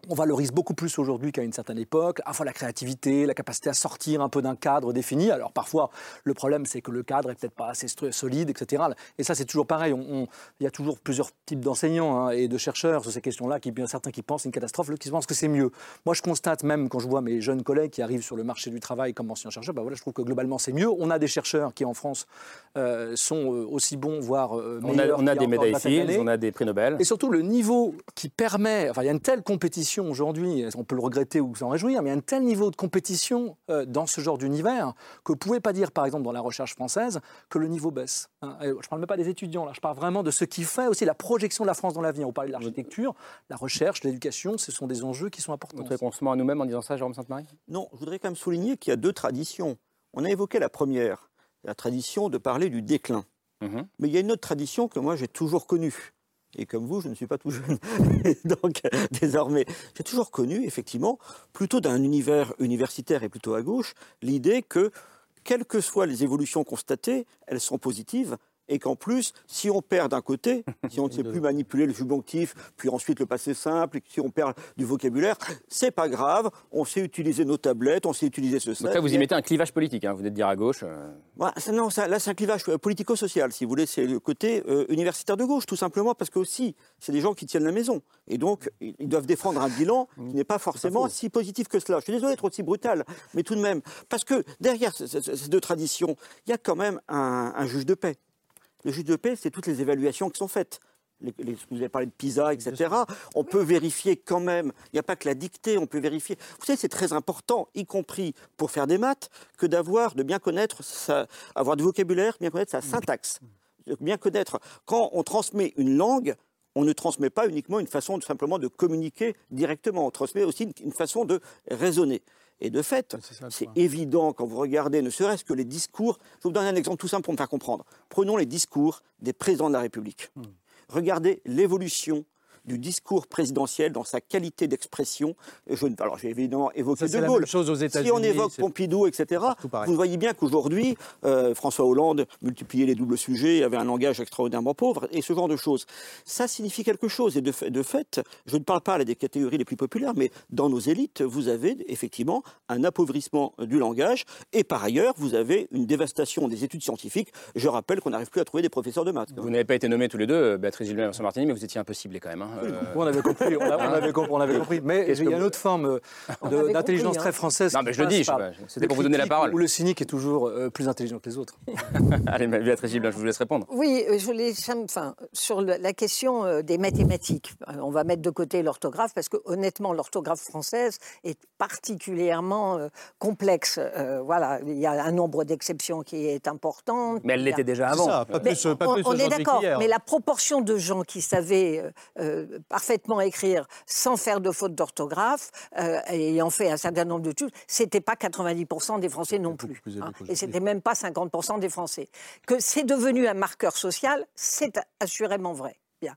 on valorise beaucoup plus aujourd'hui qu'à une certaine époque, à la fois la créativité, la capacité à sortir un peu d'un cadre défini. Alors parfois, le problème, c'est que le cadre est peut-être pas assez solide, etc. Et ça, c'est toujours pareil. il y a toujours plusieurs types d'enseignants hein, et de chercheurs sur ces questions-là. Qui, bien certains qui pensent une catastrophe, d'autres qui pensent que c'est mieux. Moi, je constate même quand je vois mes jeunes collègues qui arrivent sur le marché du travail comme anciens chercheurs, bah voilà, je trouve que globalement, c'est mieux. On a des chercheurs qui, en France, euh, sont euh, aussi bons, voire euh, meilleurs. On a, on a des médailles Fields, on a des prix Nobel. Et surtout, le niveau qui permet. Enfin, il y a une telle compétition aujourd'hui, on peut le regretter ou s'en réjouir, mais il y a un tel niveau de compétition euh, dans ce genre d'univers que vous ne pouvez pas dire, par exemple, dans la recherche française, que le niveau baisse. Hein. Je ne parle même pas des étudiants, là, je parle vraiment de ce qui fait aussi la projection de la France dans l'avenir. On parlait de l'architecture, la recherche, l'éducation, ce sont des enjeux qui sont importants. Vous trouvez qu'on se ment à nous-mêmes en disant ça, Jérôme Sainte-Marie? Non, je voudrais quand même souligner qu'il y a deux traditions. On a évoqué la première, la tradition de parler du déclin. Mhm. Mais il y a une autre tradition que moi j'ai toujours connue, et comme vous, je ne suis pas tout jeune. Donc, désormais, j'ai toujours connu, effectivement, plutôt d'un univers universitaire et plutôt à gauche, l'idée que, quelles que soient les évolutions constatées, elles sont positives et qu'en plus, si on perd d'un côté, si on ne sait plus manipuler le subjonctif, puis ensuite le passé simple, si on perd du vocabulaire, c'est pas grave, on sait utiliser nos tablettes, on sait utiliser ce Donc là, vous y mettez un clivage politique, hein, vous êtes dire à gauche. Euh. non, là, c'est un clivage euh, politico-social, si vous voulez, c'est le côté euh, universitaire de gauche, tout simplement parce que aussi, c'est des gens qui tiennent la maison. Et donc, ils doivent défendre un bilan qui n'est pas forcément si positif que cela. Je suis désolé d'être aussi brutal, mais tout de même, parce que derrière ces deux traditions, il y a quand même un juge de paix. Le juge de paix, c'est toutes les évaluations qui sont faites. vous avez parlé de PISA, etc. On peut vérifier quand même, il n'y a pas que la dictée, on peut vérifier. Vous savez, c'est très important, y compris pour faire des maths, que d'avoir, de bien connaître, sa, avoir du vocabulaire, bien connaître sa syntaxe. Bien connaître, quand on transmet une langue, on ne transmet pas uniquement une façon de, simplement de communiquer directement, on transmet aussi une façon de raisonner. Et de fait, c'est évident quand vous regardez, ne serait-ce que les discours. Je vous donne un exemple tout simple pour me faire comprendre. Prenons les discours des présidents de la République. Hmm. Regardez l'évolution du discours présidentiel dans sa qualité d'expression. Je, alors j'ai évidemment évoqué De Gaulle. si on évoque Pompidou, etc., vous voyez bien qu'aujourd'hui, euh, François Hollande multipliait les doubles sujets, avait un langage extraordinairement pauvre, et ce genre de choses. Ça signifie quelque chose. Et de, de fait, je ne parle pas des catégories les plus populaires, mais dans nos élites, vous avez effectivement un appauvrissement du langage, et par ailleurs, vous avez une dévastation des études scientifiques. Je rappelle qu'on n'arrive plus à trouver des professeurs de maths. Vous n'avez pas été nommés tous les deux, Béatrice Gilbert et Vincent Martini, mais vous étiez un peu ciblés quand même. Hein. Euh, on avait compris, on, avait, compris, on avait compris. Mais il y a une autre forme euh, d'intelligence très hein. française. Non, mais je le dis, c'était pour vous donner la parole. Où le cynique est toujours euh, plus intelligent que les autres. Allez, Béatrice Gilbert, je vous laisse répondre. Oui, je voulais, enfin, sur la question des mathématiques, on va mettre de côté l'orthographe parce que honnêtement, l'orthographe française est particulièrement complexe. voilà, il y a un nombre d'exceptions qui est important. Mais elle l'était déjà avant. Ça, pas plus, pas on, plus on est d'accord, mais la proportion de gens qui savaient euh, euh, parfaitement écrire sans faire de faute d'orthographe, euh, ayant fait un certain nombre de d'études, c'était pas 90% des Français non plus. Hein, et c'était même pas 50% des Français. Que c'est devenu un marqueur social, c'est assurément vrai. Bien.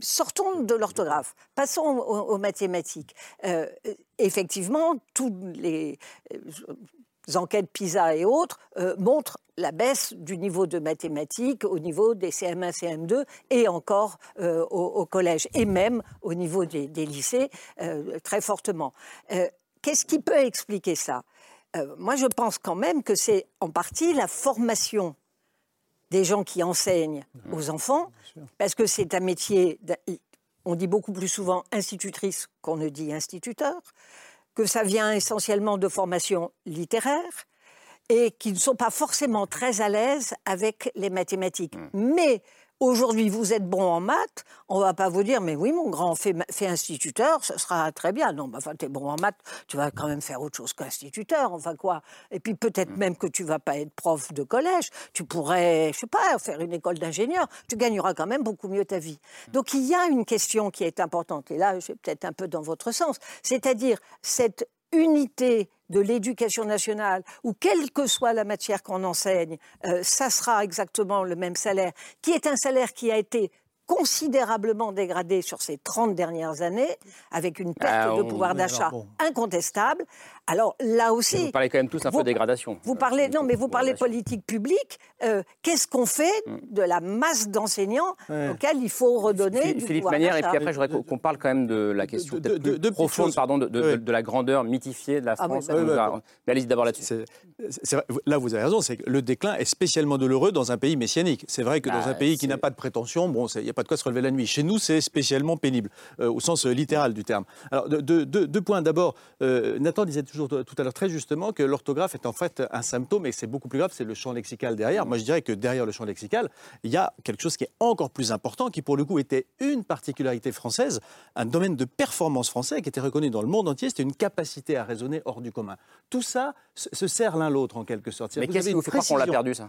Sortons de l'orthographe, passons aux, mathématiques. effectivement, tous les enquêtes PISA et autres euh, montrent la baisse du niveau de mathématiques au niveau des CM1, CM2 et encore euh, au, collège et même au niveau des, lycées euh, très fortement. Qu'est-ce qui peut expliquer ça? Moi, je pense quand même que c'est en partie la formation des gens qui enseignent mmh. aux enfants, parce que c'est un métier, on dit beaucoup plus souvent institutrice qu'on ne dit instituteur que ça vient essentiellement de formations littéraires et qui ne sont pas forcément très à l'aise avec les mathématiques. Mmh. Mais Aujourd'hui, vous êtes bon en maths, on va pas vous dire, mais oui, mon grand, fais, instituteur, ça sera très bien. Non, bah, enfin, tu es bon en maths, tu vas quand même faire autre chose qu'instituteur, enfin quoi. Et puis peut-être mm. même que tu vas pas être prof de collège, tu pourrais, je sais pas, faire une école d'ingénieur, tu gagneras quand même beaucoup mieux ta vie. Mm. Donc il y a une question qui est importante, et là, je vais peut-être un peu dans votre sens, c'est-à-dire cette unité de l'éducation nationale, ou quelle que soit la matière qu'on enseigne, euh, ça sera exactement le même salaire, qui est un salaire qui a été considérablement dégradé sur ces 30 dernières années, avec une perte ah, de pouvoir d'achat incontestable, Alors là aussi. vous parlez quand même tous un peu de dégradation. Vous parlez, non, mais vous parlez politique publique. Euh, qu'est-ce qu'on fait mm. de la masse d'enseignants auxquels il faut redonner du Philippe Manière, et puis après, je voudrais qu'on parle quand même de la question de, de, profonde pardon, de, la grandeur mythifiée de la ah France. mais allez-y d'abord là-dessus. Là, vous avez raison, c'est que le déclin est spécialement douloureux dans un pays messianique. C'est vrai que dans bah, un pays qui n'a pas de prétention, bon, il n'y a pas de quoi se relever la nuit. Chez nous, c'est spécialement pénible, euh, au sens littéral du terme. Alors, deux points. D'abord, Nathan disait toujours tout à l'heure très justement que l'orthographe est en fait un symptôme et c'est beaucoup plus grave, c'est le champ lexical derrière. Moi, je dirais que derrière le champ lexical, il y a quelque chose qui est encore plus important, qui pour le coup était une particularité française, un domaine de performance français qui était reconnu dans le monde entier, c'était une capacité à raisonner hors du commun. Tout ça se sert l'un l'autre en quelque sorte. Mais qu'est-ce qui vous fait croire qu'on l'a perdu ça?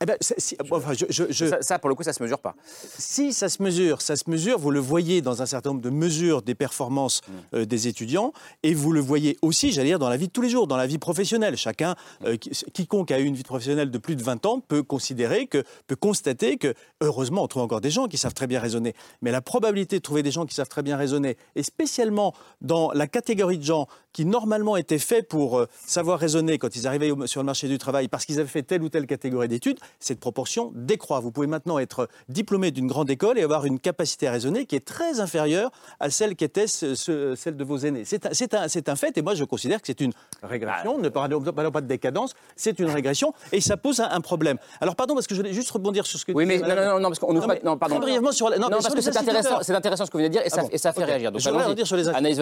Eh ben, Ça, pour le coup, ça se mesure pas. Si, ça se mesure. Ça se mesure. Vous le voyez dans un certain nombre de mesures des performances mm. euh, des étudiants, et vous le voyez aussi, j'allais dire, dans la vie de tous les jours, dans la vie professionnelle. Chacun, euh, quiconque a eu une vie professionnelle de plus de 20 ans peut considérer que, peut constater que, heureusement, on trouve encore des gens qui savent très bien raisonner. Mais la probabilité de trouver des gens qui savent très bien raisonner, et spécialement dans la catégorie de gens qui normalement étaient faits pour euh, savoir raisonner quand ils arrivaient sur le marché du travail parce qu'ils avaient fait telle ou telle catégorie d'études, cette proportion décroît. Vous pouvez maintenant être diplômé d'une grande école et avoir une capacité à raisonner qui est très inférieure à celle qui était celle de vos aînés. C'est un, un, fait et moi je considère que c'est une régression. Ah. Ne parlons, pas de décadence, c'est une régression et ça pose un, problème. Alors pardon parce que je voulais juste rebondir sur ce que. Oui mais non, non, non, parce qu'on pas. Non, pardon. brièvement sur. Non, parce que c'est intéressant, c'est intéressant ce que vous venez de dire et ça, ah et ça fait réagir. Donc, je voudrais redire sur les Anaïs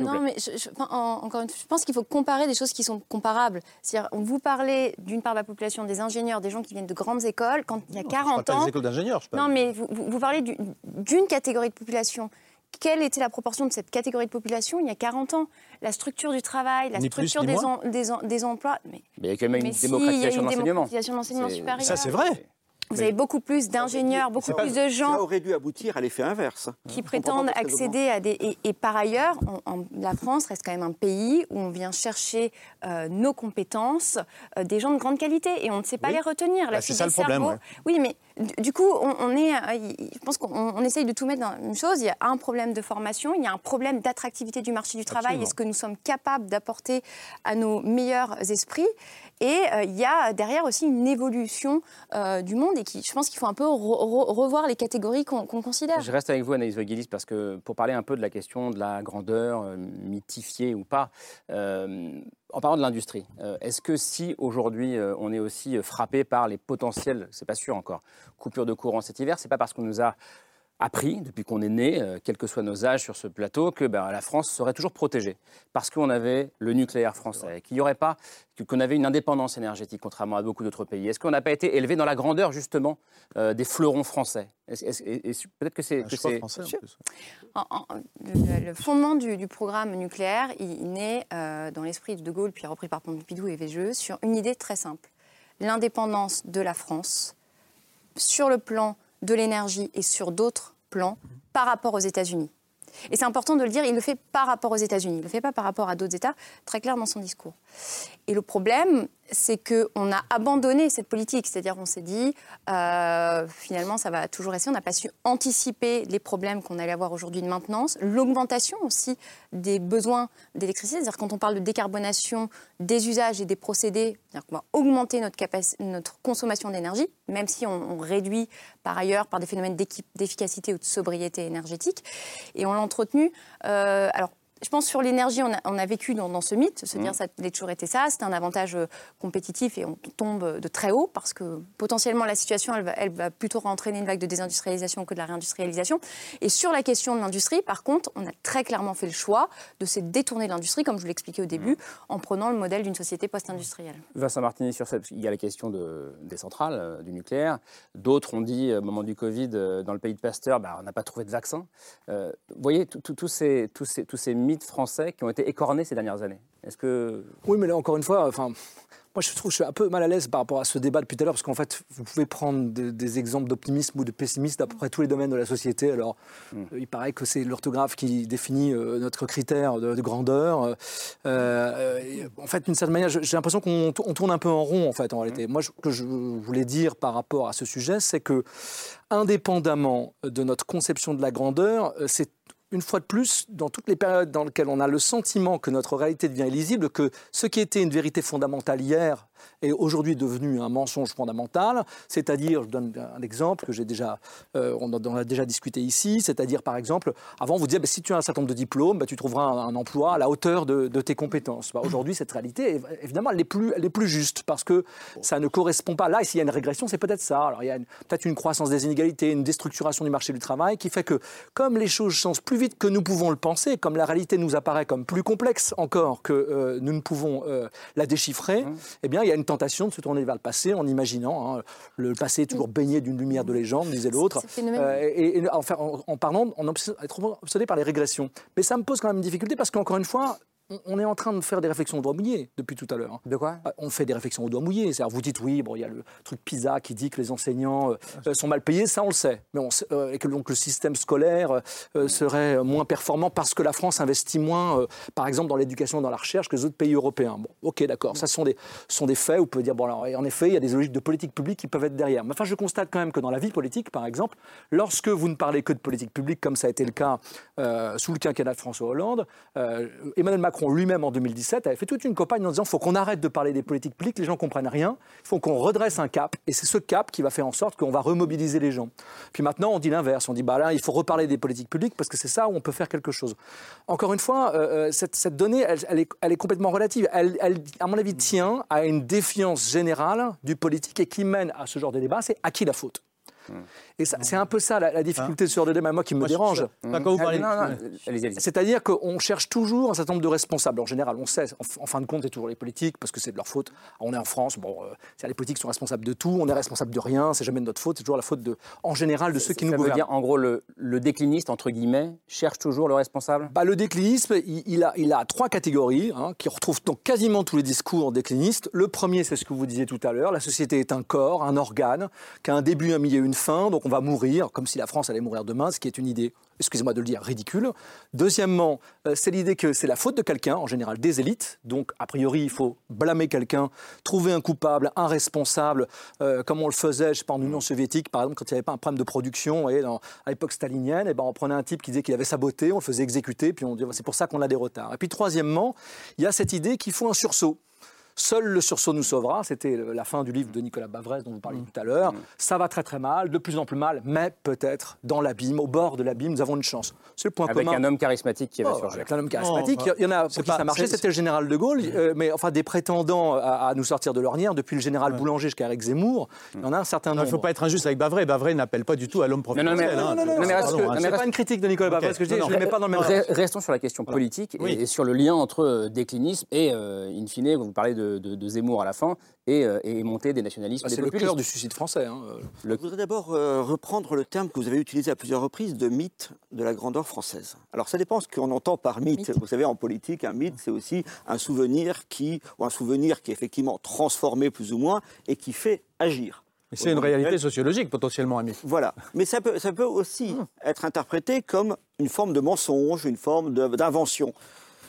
Non mais encore une fois, je pense qu'il faut comparer des choses qui sont comparables. C'est-à-dire, vous parlez d'une part de la population des ingénieurs, des gens qui viennent de grandes écoles, quand il y a 40 ans. Pas des écoles d'ingénieurs, je Non, mais vous, vous parlez d'une catégorie de population. Quelle était la proportion de cette catégorie de population il y a 40 ans? La structure du travail, la structure des, des, des, emplois. Mais, mais, il y a quand même une démocratisation de l'enseignement. supérieur. Ça, c'est vrai. Vous avez beaucoup plus d'ingénieurs, beaucoup plus de gens. Ça aurait dû aboutir à l'effet inverse. Qui prétendent accéder à des. Et, par ailleurs, la France reste quand même un pays où on vient chercher euh, nos compétences, euh, des gens de grande qualité, et on ne sait pas les retenir. Bah, c'est ça le problème. Oui, mais du coup, on, est. Euh, je pense qu'on essaye de tout mettre dans une chose. Il y a un problème de formation, il y a un problème d'attractivité du marché du travail. Est-ce que nous sommes capables d'apporter à nos meilleurs esprits? Et euh, il y a derrière aussi une évolution euh, du monde et qui, je pense qu'il faut un peu revoir les catégories qu'on considère. Je reste avec vous, Anaïs Vogilis, parce que pour parler un peu de la question de la grandeur, euh, mythifiée ou pas, en parlant de l'industrie, est-ce que si aujourd'hui on est aussi frappé par les potentiels, c'est pas sûr encore, coupures de courant cet hiver, c'est pas parce qu'on nous a appris, depuis qu'on est né, euh, quels que soient nos âges sur ce plateau, que ben, la France serait toujours protégée. Parce qu'on avait le nucléaire français, qu'il n'y aurait pas, qu'on avait une indépendance énergétique, contrairement à beaucoup d'autres pays. Est-ce qu'on n'a pas été élevé dans la grandeur justement euh, des fleurons français? Peut-être que c'est. le, fondement du, programme nucléaire, il, naît euh, dans l'esprit de De Gaulle, puis repris par Pompidou et Végeux, sur une idée très simple. L'indépendance de la France sur le plan de l'énergie et sur d'autres plans par rapport aux États-Unis. Et c'est important de le dire, il le fait par rapport aux États-Unis, il ne le fait pas par rapport à d'autres États, très clair dans son discours. Et le problème, c'est qu'on a abandonné cette politique, c'est-à-dire on s'est dit, euh, finalement, ça va toujours rester, on n'a pas su anticiper les problèmes qu'on allait avoir aujourd'hui de maintenance, l'augmentation aussi des besoins d'électricité, c'est-à-dire quand on parle de décarbonation des usages et des procédés, qu'on va augmenter notre, notre consommation d'énergie, même si on, réduit par ailleurs par des phénomènes d'efficacité ou de sobriété énergétique, et on l'a entretenu. Euh, alors, je pense sur l'énergie, on, on a, vécu dans, ce mythe, se dire mmh. ça a toujours été ça, c'est un avantage euh, compétitif et on tombe de très haut parce que potentiellement la situation, elle va, elle va plutôt entraîner une vague de désindustrialisation que de la réindustrialisation. Et sur la question de l'industrie, par contre, on a très clairement fait le choix de se détourner de l'industrie, comme je vous l'expliquais au début, mmh. en prenant le modèle d'une société post-industrielle. Vincent Martini, sur cette, il y a la question de, des centrales, euh, du nucléaire. D'autres ont dit, au moment du Covid, euh, dans le pays de Pasteur, bah, on n'a pas trouvé de vaccin. vous voyez, tous ces, tous ces, tous ces mythes français qui ont été écornés ces dernières années. Est-ce que... Oui, mais là, encore une fois, enfin, moi, je trouve que je suis un peu mal à l'aise par rapport à ce débat depuis tout à l'heure, parce qu'en fait, vous pouvez prendre des, exemples d'optimisme ou de pessimisme à peu près tous les domaines de la société. Alors, hmm. il paraît que c'est l'orthographe qui définit euh, notre critère de, grandeur. Euh, euh, en fait, d'une certaine manière, j'ai l'impression qu'on tourne un peu en rond, en fait, en réalité. Hmm. Moi, ce que je voulais dire par rapport à ce sujet, c'est que, indépendamment de notre conception de la grandeur, c'est une fois de plus, dans toutes les périodes dans lesquelles on a le sentiment que notre réalité devient illisible, que ce qui était une vérité fondamentale hier est aujourd'hui devenu un mensonge fondamental. C'est-à-dire, je donne un exemple que j'ai déjà, euh, on, en a déjà discuté ici, c'est-à-dire par exemple, avant vous disiez, bah, si tu as un certain nombre de diplômes, bah, tu trouveras un, emploi à la hauteur de, tes compétences. Bah, aujourd'hui, cette réalité, évidemment, elle est plus, elle est plus juste parce que ça ne correspond pas. Là, s'il y a une régression, c'est peut-être ça. Alors il y a peut-être une croissance des inégalités, une déstructuration du marché du travail qui fait que, comme les choses changent plus vite que nous pouvons le penser, comme la réalité nous apparaît comme plus complexe encore que euh, nous ne pouvons euh, la déchiffrer, mmh. eh bien, il y a une tentation de se tourner vers le passé en imaginant. Hein, le passé est toujours baigné d'une lumière de légende, disait l'autre. Euh, et, enfin, en, parlant, on est trop obsédé par les régressions. Mais ça me pose quand même une difficulté parce qu'encore une fois, on est en train de faire des réflexions au doigt mouillé depuis tout à l'heure. Hein. De quoi? Euh, On fait des réflexions au doigt mouillé. cest vous dites, oui, bon, il y a le truc PISA qui dit que les enseignants euh, sont mal payés, ça on le sait. Mais on et que donc le système scolaire serait moins performant parce que la France investit moins, par exemple, dans l'éducation, dans la recherche que les autres pays européens. Bon, ok, d'accord. Ça sont des, sont des faits. Vous pouvez dire, bon, alors, en effet, il y a des logiques de politique publique qui peuvent être derrière. Mais enfin, je constate quand même que dans la vie politique, par exemple, lorsque vous ne parlez que de politique publique, comme ça a été le cas sous le quinquennat de François Hollande, Emmanuel Macron lui-même en 2017 avait fait toute une campagne en disant faut qu'on arrête de parler des politiques publiques, les gens comprennent rien, il faut qu'on redresse un cap, et c'est ce cap qui va faire en sorte qu'on va remobiliser les gens. Puis maintenant, on dit l'inverse, on dit bah là, il faut reparler des politiques publiques parce que c'est ça où on peut faire quelque chose. Encore une fois, euh, euh, cette, donnée, elle, est, complètement relative. Elle, à mon avis, tient à une défiance générale du politique et qui mène à ce genre de débat, c'est à qui la faute? Et c'est un peu ça la, difficulté hein sur le débat, moi, qui me dérange. C'est-à-dire qu'on cherche toujours un certain nombre de responsables. En général, on sait, en, fin de compte, c'est toujours les politiques, parce que c'est de leur faute. On est en France, bon, euh, les politiques sont responsables de tout, on est responsable de rien, c'est jamais de notre faute, c'est toujours la faute, de, en général, de ceux qui nous gouvernent. Dire, en gros, le, décliniste, entre guillemets, cherche toujours le responsable? Bah, Le déclinisme, il, a, il a trois catégories, hein, qui retrouvent dans quasiment tous les discours déclinistes. Le premier, c'est ce que vous disiez tout à l'heure, la société est un corps, un organe, qui a un début, un milieu, une donc on va mourir, comme si la France allait mourir demain, ce qui est une idée, excusez-moi de le dire, ridicule. Deuxièmement, euh, c'est l'idée que c'est la faute de quelqu'un, en général des élites. Donc, a priori, il faut blâmer quelqu'un, trouver un coupable, un responsable, euh, comme on le faisait, je sais pas, en Union soviétique, par exemple, quand il n'y avait pas un problème de production, et à l'époque stalinienne, et eh ben, on prenait un type qui disait qu'il avait saboté, on le faisait exécuter, puis on dit c'est pour ça qu'on a des retards. Et puis, troisièmement, il y a cette idée qu'il faut un sursaut. Seul le sursaut nous sauvera. C'était la fin du livre de Nicolas Bavrez dont vous parliez tout à l'heure. Ça va très très mal, de plus en plus mal, mais peut-être dans l'abîme, au bord de l'abîme, nous avons une chance. C'est le point avec un homme charismatique qui va oh, surgir. Avec un homme charismatique. il y en a pour qui ça marchait, c'était le général de Gaulle. Euh, mais enfin, des prétendants à, nous sortir de l'ornière, depuis le général Boulanger jusqu'à Eric Zemmour, il y en a un certain nombre. Il ne faut pas être injuste avec Bavrez. Bavrez n'appelle pas du tout à l'homme professionnel. Non, non, non, non, c'est pas une critique de Nicolas Bavrez, ce que je dis, je ne mets pas dans le même Restons sur la question politique et sur le lien entre euh, déclinisme et, euh, in fine, vous parlez de Zemmour à la fin et, euh, et monter des nationalismes. Bah, c'est le cœur du suicide français. Hein. Je voudrais d'abord euh, reprendre le terme que vous avez utilisé à plusieurs reprises de mythe de la grandeur française. Alors ça dépend ce qu'on entend par mythe. Vous savez, en politique, un mythe, c'est aussi un souvenir qui, ou un souvenir qui est effectivement transformé plus ou moins et qui fait agir. C'est une réalité sociologique potentiellement, Ami. Voilà. Mais ça peut, ça peut aussi hum. être interprété comme une forme de mensonge, une forme d'invention.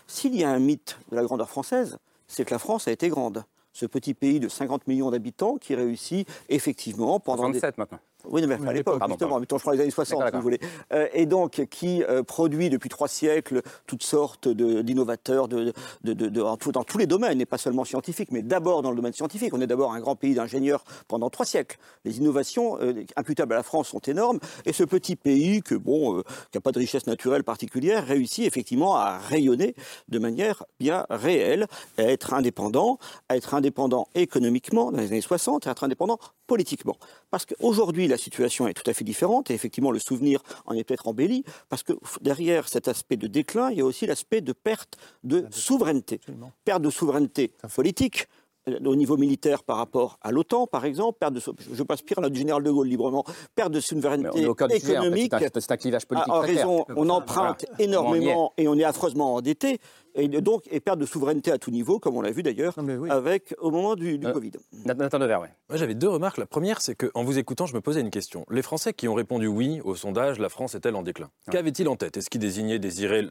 S'il y a un mythe de la grandeur française, c'est que la France a été grande ce petit pays de 50 millions d'habitants qui réussit effectivement pendant... 67 maintenant. Oui, mais à l'époque, justement, je prends les années 60, si vous voulez. Euh, et donc, qui euh, produit depuis trois siècles toutes sortes d'innovateurs de, de, de, dans tous les domaines, et pas seulement scientifiques, mais d'abord dans le domaine scientifique. On est d'abord un grand pays d'ingénieurs pendant trois siècles. Les innovations euh, imputables à la France sont énormes, et ce petit pays, que bon, qui n'a pas de richesse naturelle particulière, réussit effectivement à rayonner de manière bien réelle, à être indépendant, à être indépendant économiquement dans les années 60, et à être indépendant politiquement. Parce qu'aujourd'hui, la situation est tout à fait différente et effectivement le souvenir en est peut-être embelli parce que derrière cet aspect de déclin, il y a aussi l'aspect de perte de souveraineté. Perte de souveraineté politique, euh, au niveau militaire par rapport à l'OTAN, par exemple, perte de, je passe pire là du général de Gaulle librement, perte de souveraineté économique. C'est un, clivage politique. En raison, on emprunte énormément et on est affreusement endetté et donc et perte de souveraineté à tout niveau, comme on l'a vu d'ailleurs avec au moment du, du euh, Covid. Nathan Devers, oui. Moi, j'avais deux remarques. La première, c'est qu'en vous écoutant, je me posais une question. Les Français qui ont répondu oui au sondage, la France est-elle en déclin? Qu'avaient-ils en tête? Est-ce qu'ils désignaient, désiraient,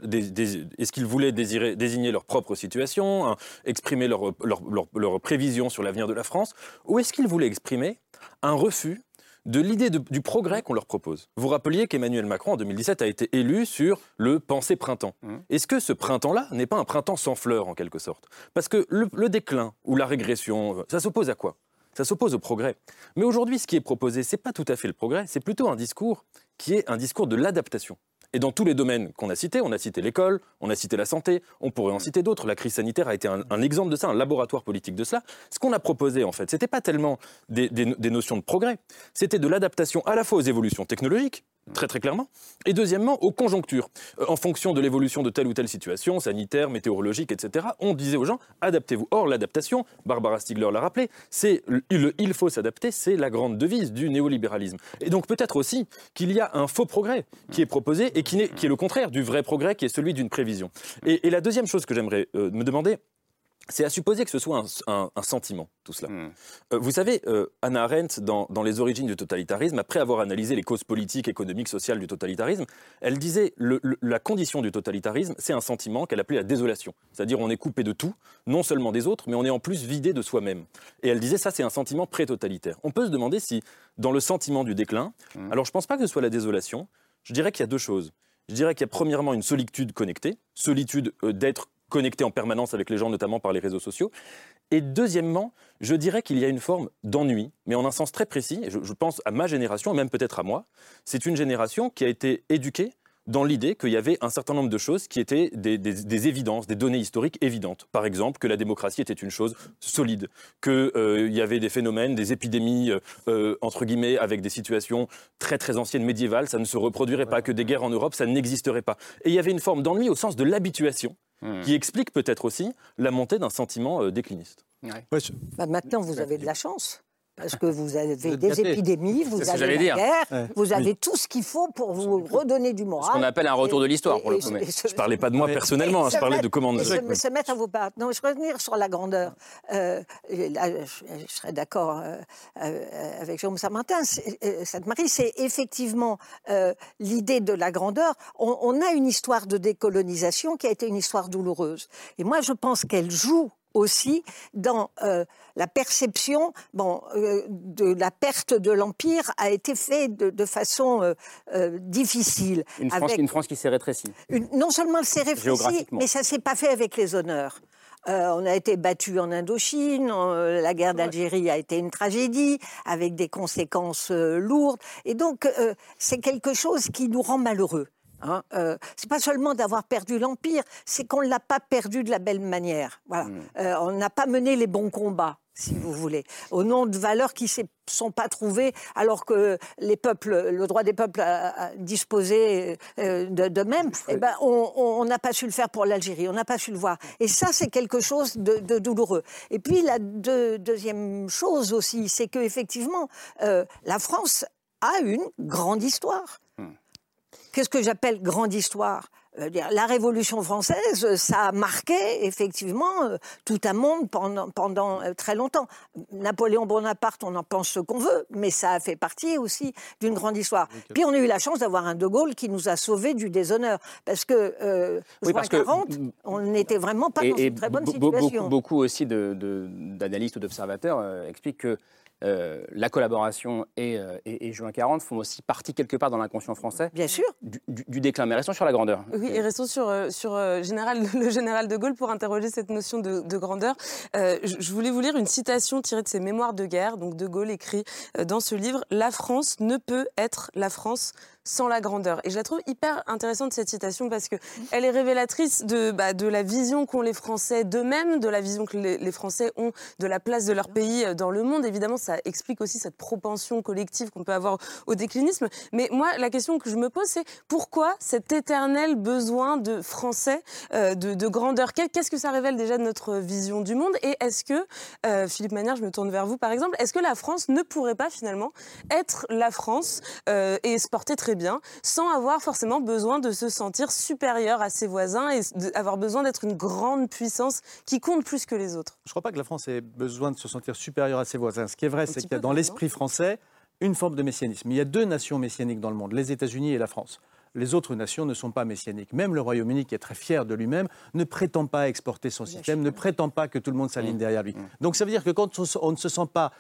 est-ce qu'ils voulaient désirer, désigner leur propre situation, hein, exprimer leur, leur, leur, leur prévision sur l'avenir de la France, ou est-ce qu'ils voulaient exprimer un refus de l'idée du progrès qu'on leur propose. Vous rappeliez qu'Emmanuel Macron, en 2017, a été élu sur le pensée printemps. Mmh. Est-ce que ce printemps-là n'est pas un printemps sans fleurs, en quelque sorte? Parce que le, déclin ou la régression, ça s'oppose à quoi? Ça s'oppose au progrès. Mais aujourd'hui, ce qui est proposé, ce n'est pas tout à fait le progrès, c'est plutôt un discours qui est un discours de l'adaptation. Et dans tous les domaines qu'on a cités, on a cité l'école, on a cité la santé, on pourrait en citer d'autres. La crise sanitaire a été un, exemple de ça, un laboratoire politique de cela. Ce qu'on a proposé, en fait, ce n'était pas tellement des, des notions de progrès, c'était de l'adaptation à la fois aux évolutions technologiques, très très clairement, et deuxièmement aux conjonctures. Euh, en fonction de l'évolution de telle ou telle situation, sanitaire, météorologique, etc., on disait aux gens, adaptez-vous. Or, l'adaptation, Barbara Stiegler l'a rappelé, c'est le, il faut s'adapter, c'est la grande devise du néolibéralisme. Et donc peut-être aussi qu'il y a un faux progrès qui est proposé et qui, est, le contraire du vrai progrès qui est celui d'une prévision. Et, la deuxième chose que j'aimerais euh, me demander, c'est à supposer que ce soit un, sentiment, tout cela. Hmm. Euh, vous savez, euh, Anna Arendt, dans, Les origines du totalitarisme, après avoir analysé les causes politiques, économiques, sociales du totalitarisme, elle disait le, la condition du totalitarisme, c'est un sentiment qu'elle appelait la désolation. C'est-à-dire on est coupé de tout, non seulement des autres, mais on est en plus vidé de soi-même. Et elle disait ça, c'est un sentiment pré-totalitaire. On peut se demander si, dans le sentiment du déclin, hmm. alors je ne pense pas que ce soit la désolation, je dirais qu'il y a deux choses. Je dirais qu'il y a premièrement une solitude connectée, solitude euh, d'être connecté en permanence avec les gens, notamment par les réseaux sociaux. Et deuxièmement, je dirais qu'il y a une forme d'ennui, mais en un sens très précis, et je, pense à ma génération, et même peut-être à moi, c'est une génération qui a été éduquée dans l'idée qu'il y avait un certain nombre de choses qui étaient des, évidences, des données historiques évidentes. Par exemple, que la démocratie était une chose solide, qu'il euh, y avait des phénomènes, des épidémies, euh, euh, entre guillemets, avec des situations très très anciennes, médiévales, ça ne se reproduirait pas, que des guerres en Europe, ça n'existerait pas. Et il y avait une forme d'ennui au sens de l'habituation Hmm. qui explique peut-être aussi la montée d'un sentiment euh, décliniste. Bah, maintenant, vous avez de la chance. Parce que vous avez des épidémies, vous avez la guerre, vous avez tout ce qu'il faut pour vous redonner du moral. Ce qu'on appelle un retour de l'histoire, pour le coup. Je ne parlais pas de moi personnellement, hein, je parlais de comment... Se, se mettre à vos pas. Non, je revenir sur la grandeur. Euh, là, je, serais d'accord euh, avec Jérôme Samartin. Sainte-Marie, c'est effectivement l'idée de la grandeur. On, on a une histoire de décolonisation qui a été une histoire douloureuse. Et moi, je pense qu'elle joue aussi dans euh, la perception bon, euh, de la perte de l'Empire a été faite de, façon euh, difficile. Une France, une France qui s'est rétrécie. non seulement elle s'est rétrécie, mais ça ne s'est pas fait avec les honneurs. on a été battu en Indochine, la guerre d'Algérie a été une tragédie, avec des conséquences lourdes. Et donc, c'est quelque chose qui nous rend malheureux. Hein, euh, c'est pas seulement d'avoir perdu l'empire, c'est qu'on ne l'a pas perdu de la belle manière. Voilà. Hmm. Euh, on n'a pas mené les bons combats, si vous voulez, au nom de valeurs qui ne sont pas trouvées, alors que les peuples, le droit des peuples à, disposer euh, d'eux-mêmes, eh ben, on n'a pas su le faire pour l'Algérie, on n'a pas su le voir. Et ça, c'est quelque chose de, douloureux. Et puis la deuxième chose aussi, c'est qu'effectivement, la France a une grande histoire. Qu'est-ce que j'appelle grande histoire euh, la Révolution française, ça a marqué effectivement euh, tout un monde pendant, pendant euh, très longtemps. Napoléon Bonaparte, on en pense ce qu'on veut, mais ça a fait partie aussi d'une grande histoire. Puis on a eu la chance d'avoir un De Gaulle qui nous a sauvés du déshonneur, parce que euh, oui, parce 40, on n'était vraiment pas dans une très bonne situation. Beaucoup, aussi d'analystes ou d'observateurs expliquent que euh, la collaboration euh, et, juin 40 font aussi partie quelque part dans l'inconscient français. Bien sûr. Du, déclin. Mais restons sur la grandeur. Oui, et restons sur, euh, sur général, le général de Gaulle pour interroger cette notion de, grandeur. je voulais vous lire une citation tirée de ses mémoires de guerre. Donc de Gaulle écrit dans ce livre La France ne peut être la France sans la grandeur. Et je la trouve hyper intéressante cette citation parce que elle est révélatrice de, bah, de la vision qu'ont les Français d'eux-mêmes, de la vision que les, Français ont de la place de leur pays dans le monde. Évidemment, ça explique aussi cette propension collective qu'on peut avoir au déclinisme. Mais moi, la question que je me pose, c'est pourquoi cet éternel besoin de Français, euh, de, grandeur? Qu'est-ce que ça révèle déjà de notre vision du monde? Et est-ce que, euh, Philippe Manière, je me tourne vers vous par exemple, est-ce que la France ne pourrait pas finalement être la France euh, et se porter très bien, sans avoir forcément besoin de se sentir supérieur à ses voisins et avoir besoin d'être une grande puissance qui compte plus que les autres. Je ne crois pas que la France ait besoin de se sentir supérieure à ses voisins. Ce qui est vrai, c'est qu'il y a dans l'esprit français une forme de messianisme. Il y a deux nations messianiques dans le monde, les États-Unis et la France. Les autres nations ne sont pas messianiques. Même le Royaume-Uni, qui est très fier de lui-même, ne prétend pas exporter son système, ne prétend pas que tout le monde s'aligne mmh. derrière lui. Mmh. Donc ça veut dire que quand on ne se sent pas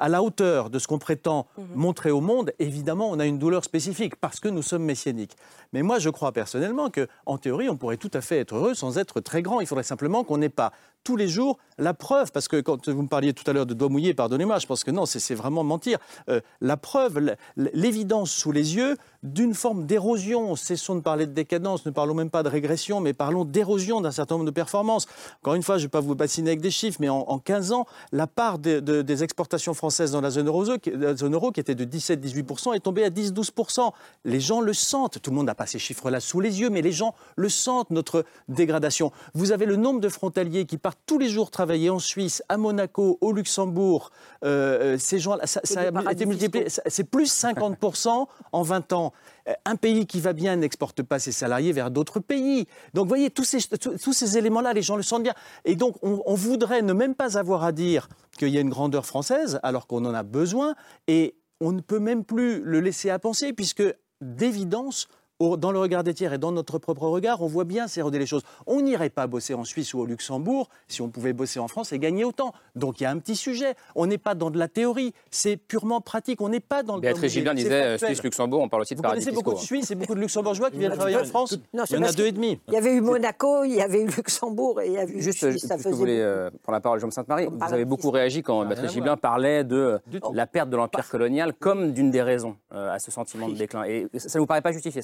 à la hauteur de ce qu'on prétend mhm. montrer au monde, évidemment, on a une douleur spécifique parce que nous sommes messianiques. Mais moi, je crois personnellement que, en théorie, on pourrait tout à fait être heureux sans être très grand. Il faudrait simplement qu'on n'ait pas tous les jours la preuve, parce que quand vous me parliez tout à l'heure de doigt mouillé, pardonnez-moi, je pense que non, c'est vraiment mentir. Euh, la preuve, l'évidence sous les yeux d'une forme d'érosion. Cessons de parler de décadence, ne parlons même pas de régression, mais parlons d'érosion d'un certain nombre de performances. Encore une fois, je ne vais pas vous bassiner avec des chiffres, mais en, 15 ans, la part des exportations françaises dans la zone euro, la zone euro qui était de 17-18%, est tombée à 10-12%. Les gens le sentent. Tout le monde n'a pas ces chiffres-là sous les yeux, mais les gens le sentent, notre dégradation. Vous avez le nombre de frontaliers qui partent tous les jours travailler en Suisse, à Monaco, au Luxembourg. Euh, euh, ces gens ça, ça a été multiplié. C'est plus 50% en 20 ans. Euh, un pays qui va bien n'exporte pas ses salariés vers d'autres pays. Donc, vous voyez, tous ces, éléments-là, les gens le sentent bien. Et donc, on, on voudrait ne même pas avoir à dire qu'il y a une grandeur française, alors qu'on en a besoin. Et on ne peut même plus le laisser à penser, puisque d'évidence, dans le regard des tiers et dans notre propre regard, on voit bien s'éroder les choses. On n'irait pas bosser en Suisse ou au Luxembourg si on pouvait bosser en France et gagner autant. Donc il y a un petit sujet. On n'est pas dans de la théorie, c'est purement pratique. On n'est pas dans le. Béatrice Gilbin disait Suisse-Luxembourg, on parle aussi de Vous paradis connaissez beaucoup de Suisses et beaucoup de Luxembourgeois qui viennent travailler en France il y en a deux et demi. Il y avait eu Monaco, il y avait eu Luxembourg et il y a eu Juste, Suisse, que vous voulez euh, prendre la parole, Jean Sainte-Marie. Vous avez beaucoup réagi quand Béatrice Gilbin parlait de la perte de l'empire colonial comme d'une des raisons euh, à ce sentiment de déclin. Et ça ne vous paraît pas justifié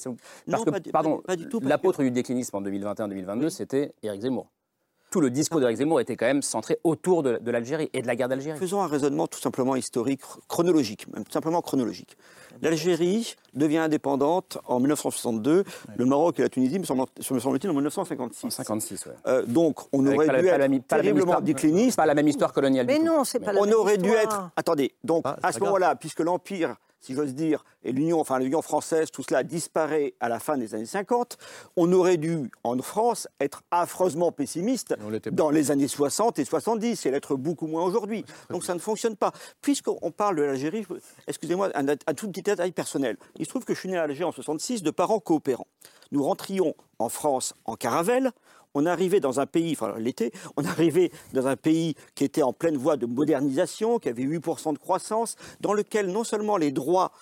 Parce que l'apôtre du déclinisme en 2021-2022, c'était Éric Zemmour. Tout le discours d'Éric Zemmour était quand même centré autour de, l'Algérie et de la guerre d'Algérie. Faisons un raisonnement tout simplement historique, chronologique, même tout simplement chronologique. L'Algérie devient indépendante en 1962, le Maroc et la Tunisie, me semble-t-il, en 1956. 56, ouais. Euh, donc, on aurait dû être terriblement décliniste. Pas la même histoire coloniale. Mais non, c'est pas la on même On aurait dû être. Attendez, donc ah, à ce moment-là, puisque l'Empire si j'ose dire, et l'Union, enfin l'Union française, tout cela disparaît à la fin des années 50, on aurait dû, en France, être affreusement pessimiste dans les années 60 et 70 et l'être beaucoup moins aujourd'hui. Donc ça ne fonctionne pas. Puisqu'on parle de l'Algérie, excusez-moi, un, un, tout petit détail personnel. Il se trouve que je suis né à Alger en 66 de parents coopérants. Nous rentrions en France en caravelle, on arrivait dans un pays, enfin l'été, on arrivait dans un pays qui était en pleine voie de modernisation, qui avait 8% de croissance, dans lequel non seulement les droits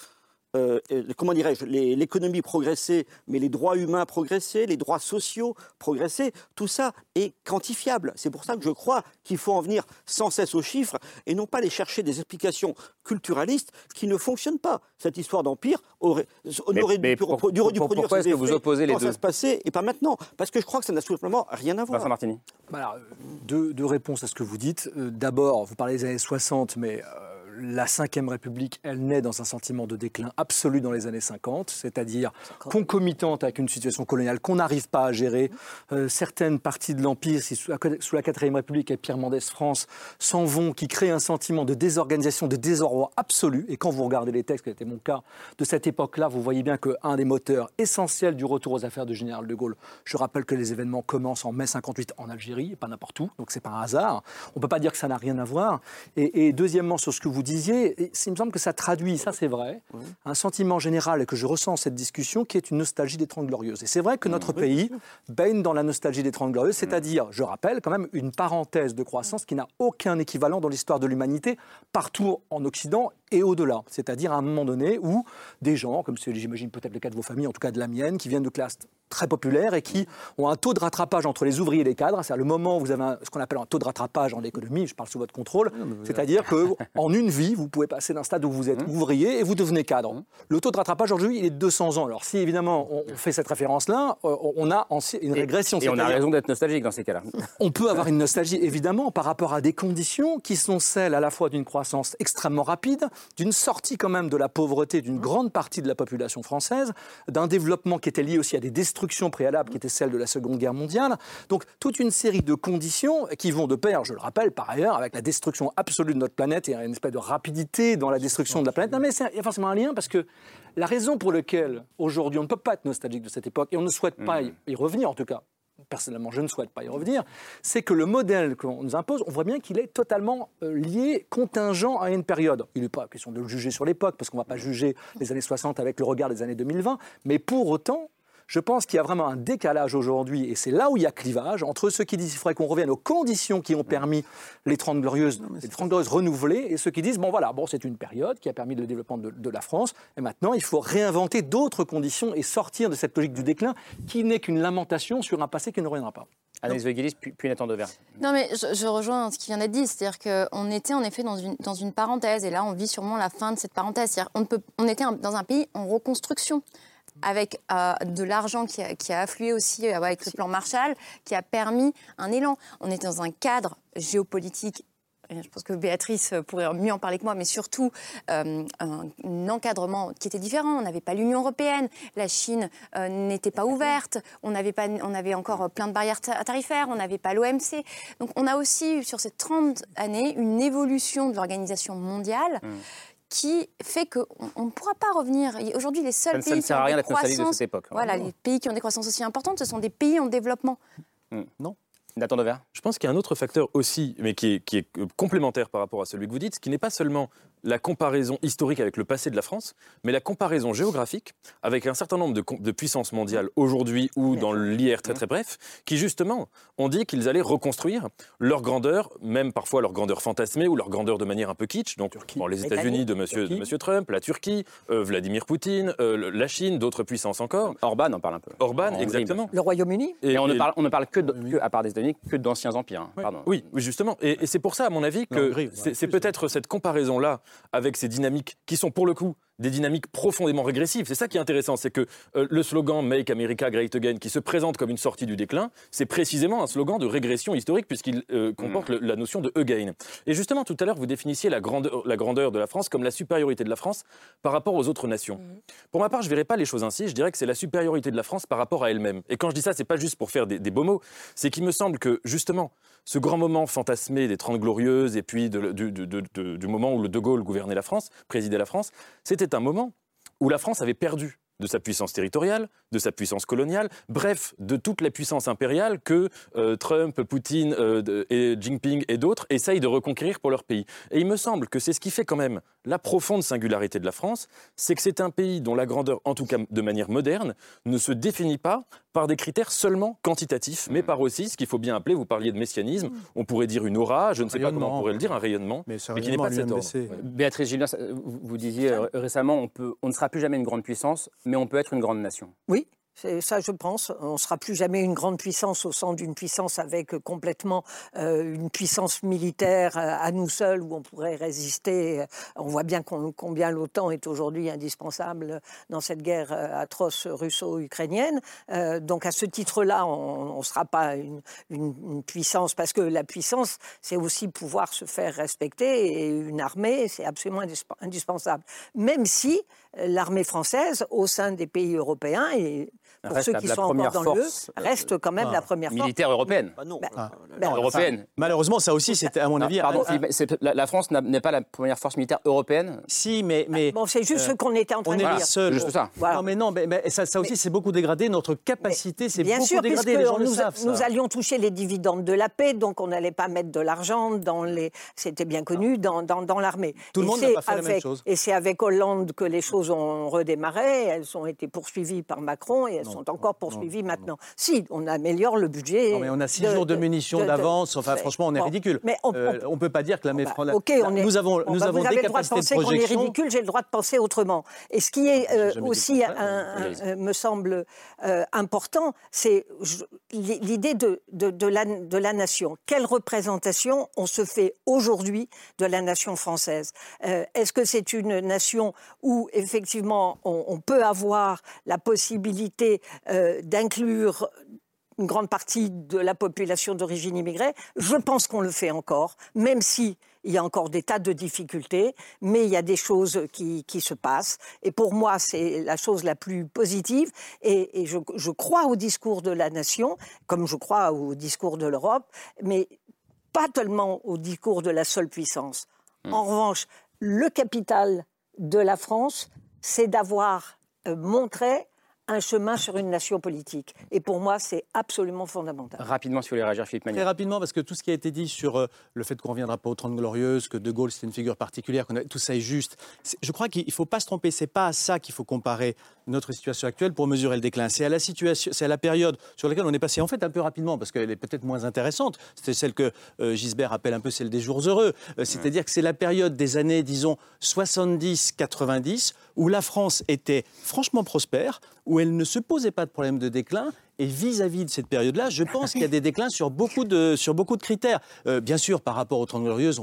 euh, euh, comment dirais-je, l'économie progressait, mais les droits humains progressaient, les droits sociaux progressaient, tout ça est quantifiable. C'est pour ça que je crois qu'il faut en venir sans cesse aux chiffres et non pas aller chercher des explications culturalistes qui ne fonctionnent pas. Cette histoire d'empire aurait, aurait dû, produire pourquoi est-ce que vous opposez les deux ça se passait et pas maintenant? Parce que je crois que ça n'a simplement rien à voir. Martini. Bah deux, deux, réponses à ce que vous dites. Euh, d'abord, vous parlez des années 60, mais la Ve République, elle naît dans un sentiment de déclin absolu dans les années 50, c'est-à-dire concomitante avec une situation coloniale qu'on n'arrive pas à gérer. Euh, certaines parties de l'Empire, sous la Quatrième République et Pierre Mendès France, s'en vont, qui créent un sentiment de désorganisation, de désarroi absolu. Et quand vous regardez les textes, qui était mon cas, de cette époque-là, vous voyez bien qu'un des moteurs essentiels du retour aux affaires de Général de Gaulle, je rappelle que les événements commencent en mai 58 en Algérie, pas n'importe où, donc c'est pas un hasard. On ne peut pas dire que ça n'a rien à voir. Et, et deuxièmement, sur ce que vous dites, disiez, il me semble que ça traduit, ça c'est vrai, un sentiment général que je ressens dans cette discussion qui est une nostalgie des Trente Glorieuses. Et c'est vrai que notre pays baigne dans la nostalgie des Trente Glorieuses, c'est-à-dire, je rappelle quand même, une parenthèse de croissance qui n'a aucun équivalent dans l'histoire de l'humanité partout en Occident et au-delà. C'est-à-dire à un moment donné où des gens, comme c'est j'imagine peut-être le cas de vos familles, en tout cas de la mienne, qui viennent de classes très populaires et qui ont un taux de rattrapage entre les ouvriers et les cadres. C'est-à-dire le moment où vous avez ce qu'on appelle un taux de rattrapage en économie, je parle sous votre contrôle, c'est-à-dire qu'en une vie, vous pouvez passer d'un stade où vous êtes mmh. ouvrier et vous devenez cadre. Mmh. Le taux de rattrapage aujourd'hui, il est de 200 ans. Alors si évidemment on fait cette référence-là, euh, on a une régression. Et, on a raison d'être nostalgique dans ces cas-là. On peut avoir une nostalgie évidemment par rapport à des conditions qui sont celles à la fois d'une croissance extrêmement rapide, d'une sortie quand même de la pauvreté d'une grande partie de la population française, d'un développement qui était lié aussi à des destructions préalables qui étaient celles de la Seconde Guerre mondiale. Donc toute une série de conditions qui vont de pair, je le rappelle par ailleurs, avec la destruction absolue de notre planète et une espèce de rapidité dans la destruction de la planète. Non mais il y a forcément un lien parce que la raison pour laquelle aujourd'hui on ne peut pas être nostalgique de cette époque et on ne souhaite pas mmh. y revenir en tout cas, personnellement je ne souhaite pas y revenir, c'est que le modèle qu'on nous impose, on voit bien qu'il est totalement euh, lié, contingent à une période. Il n'est pas question de le juger sur l'époque, parce qu'on ne va pas juger les années 60 avec le regard des années 2020, mais pour autant, Je pense qu'il y a vraiment un décalage aujourd'hui, et c'est là où il y a clivage, entre ceux qui disent qu'il faudrait qu'on revienne aux conditions qui ont permis les 30 glorieuses, les 30 glorieuses renouvelées, et ceux qui disent, bon voilà, bon, c'est une période qui a permis le développement de, de la France, et maintenant il faut réinventer d'autres conditions et sortir de cette logique du déclin qui n'est qu'une lamentation sur un passé qui ne reviendra pas. Anaïs Veguelis, puis, puis Nathan Dever. Non, mais je, rejoins ce qui vient d'être dit. C'est-à-dire qu'on était en effet dans une, dans une parenthèse, et là, on vit sûrement la fin de cette parenthèse. On, peut, on était dans un pays en reconstruction avec euh, de l'argent qui a, qui a, afflué aussi euh, avec le plan Marshall, qui a permis un élan. On était dans un cadre géopolitique je pense que Béatrice pourrait mieux en parler que moi, mais surtout euh, un, encadrement qui était différent. On n'avait pas l'Union européenne, la Chine euh, n'était pas ouverte, on avait, pas, on avait encore plein de barrières tarifaires, on n'avait pas l'OMC. Donc on a aussi eu sur ces 30 années une évolution de l'organisation mondiale. Mmh. Qui fait qu'on ne pourra pas revenir. Aujourd'hui, les seuls pays qui ont des croissances, voilà, les pays qui ont des croissances aussi importantes, ce sont des pays en développement. Mmh. Non. Nathan Dever Je pense qu'il y a un autre facteur aussi, mais qui est, qui est, complémentaire par rapport à celui que vous dites, qui n'est pas seulement la comparaison historique avec le passé de la France, mais la comparaison géographique avec un certain nombre de, puissances mondiales aujourd'hui ou dans l'IR très très bref, qui justement ont dit qu'ils allaient reconstruire leur grandeur, même parfois leur grandeur fantasmée ou leur grandeur de manière un peu kitsch. Donc les États-Unis de monsieur, de monsieur Trump, la Turquie, euh, Vladimir Poutine, euh, la Chine, d'autres puissances encore. Orban en parle un peu. Orban, exactement. Le Royaume-Uni. Et, on, ne parle, on ne parle que, de, à part des États-Unis, que d'anciens empires. Hein. Pardon. Oui, justement. Et, et c'est pour ça, à mon avis, que c'est peut-être cette comparaison-là avec ces dynamiques qui sont pour le coup des dynamiques profondément régressives. C'est ça qui est intéressant, c'est que euh, le slogan Make America Great Again, qui se présente comme une sortie du déclin, c'est précisément un slogan de régression historique puisqu'il euh, comporte mm. la notion de again. Et justement, tout à l'heure, vous définissiez la grandeur, la grandeur, de la France comme la supériorité de la France par rapport aux autres nations. Mm. Pour ma part, je ne verrais pas les choses ainsi. Je dirais que c'est la supériorité de la France par rapport à elle-même. Et quand je dis ça, c'est pas juste pour faire des, beaux mots. C'est qu'il me semble que justement, ce grand moment fantasmé des Trente Glorieuses et puis du moment où le De Gaulle gouvernait la France, présidait la France, c'était un moment où la France avait perdu de sa puissance territoriale, de sa puissance coloniale, bref, de toute la puissance impériale que euh, Trump, Poutine euh, et Jinping et d'autres essayent de reconquérir pour leur pays. Et il me semble que c'est ce qui fait quand même la profonde singularité de la France, c'est que c'est un pays dont la grandeur, en tout cas de manière moderne, ne se définit pas par des critères seulement quantitatifs, mais par aussi ce qu'il faut bien appeler, vous parliez de messianisme, on pourrait dire une aura, je ne sais pas comment on pourrait le dire, un rayonnement, mais, qui n'est pas de cet ordre. Béatrice Gillien, vous disiez euh, récemment, on, peut, on ne sera plus jamais une grande puissance, mais on peut être une grande nation. Oui, ça, je pense. On ne sera plus jamais une grande puissance au sein d'une puissance avec complètement euh, une puissance militaire euh, à nous seuls où on pourrait résister. On voit bien combien l'OTAN est aujourd'hui indispensable dans cette guerre euh, atroce russo-ukrainienne. donc à ce titre-là, on ne sera pas une, puissance parce que la puissance, c'est aussi pouvoir se faire respecter et une armée, c'est absolument indispensable. Même si l'armée française, au sein des pays européens, et pour ceux qui sont encore dans l'UE, euh, reste quand même la première force. Militaire européenne. Bah, non. Ah, ben, européenne. malheureusement, ça aussi, c'était à mon avis. Pardon, la, France n'est pas la première force militaire européenne. Si, mais. mais bon, c'est juste ce qu'on était en train de dire. On est seul. Juste ça. Non, mais non, mais, ça, aussi, c'est beaucoup dégradé. Notre capacité, c'est beaucoup sûr, dégradé. Les gens nous, le savent, nous allions toucher les dividendes de la paix, donc on n'allait pas mettre de l'argent dans les. C'était bien connu dans, dans, dans l'armée. Tout le monde n'a pas fait la même chose. Et c'est avec Hollande que les choses ont redémarré. Elles ont été poursuivies par Macron et elles sont encore poursuivies maintenant. Si, on améliore le budget. Non, mais on a six jours de munitions d'avance. Enfin, franchement, on est ridicule. Mais on, euh, on, peut pas dire que la bah, Ok, on est, nous avons, nous bah, avons des capacités de, penser qu'on est ridicule. J'ai le droit de penser autrement. Et ce qui est euh, aussi, euh, me semble important, c'est l'idée de, de, de, la, de la nation. Quelle représentation on se fait aujourd'hui de la nation française? Est-ce que c'est une nation où effectivement on, on peut avoir la possibilité d'inclure une grande partie de la population d'origine immigrée. Je pense qu'on le fait encore, même si il y a encore des tas de difficultés, mais il y a des choses qui, se passent. Et pour moi, c'est la chose la plus positive. Et, je, je, crois au discours de la nation, comme je crois au discours de l'Europe, mais pas tellement au discours de la seule puissance. Hmm. En revanche, le capital de la France, c'est d'avoir euh, montré un chemin sur une nation politique. Et pour moi, c'est absolument fondamental. Rapidement, si vous voulez réagir, Philippe Magnier. Très rapidement, parce que tout ce qui a été dit sur euh, le fait qu'on ne reviendra pas aux 30 glorieuses, que De Gaulle, c'était une figure particulière, que tout ça est juste, je crois qu'il ne faut pas se tromper. C'est pas à ça qu'il faut comparer notre situation actuelle pour mesurer le déclin. C'est à la situation, c'est à la période sur laquelle on est passé en fait un peu rapidement parce qu'elle est peut-être moins intéressante. C'est celle que euh, Gisbert appelle un peu celle des jours heureux. Euh, c'est-à-dire que c'est la période des années, disons 70-90 où la France était franchement prospère, où elle ne se posait pas de problème de déclin et vis-à-vis de cette période-là, je pense qu'il y a des déclins sur beaucoup de, sur beaucoup de critères. Euh, bien sûr, par rapport aux Trente Glorieuses,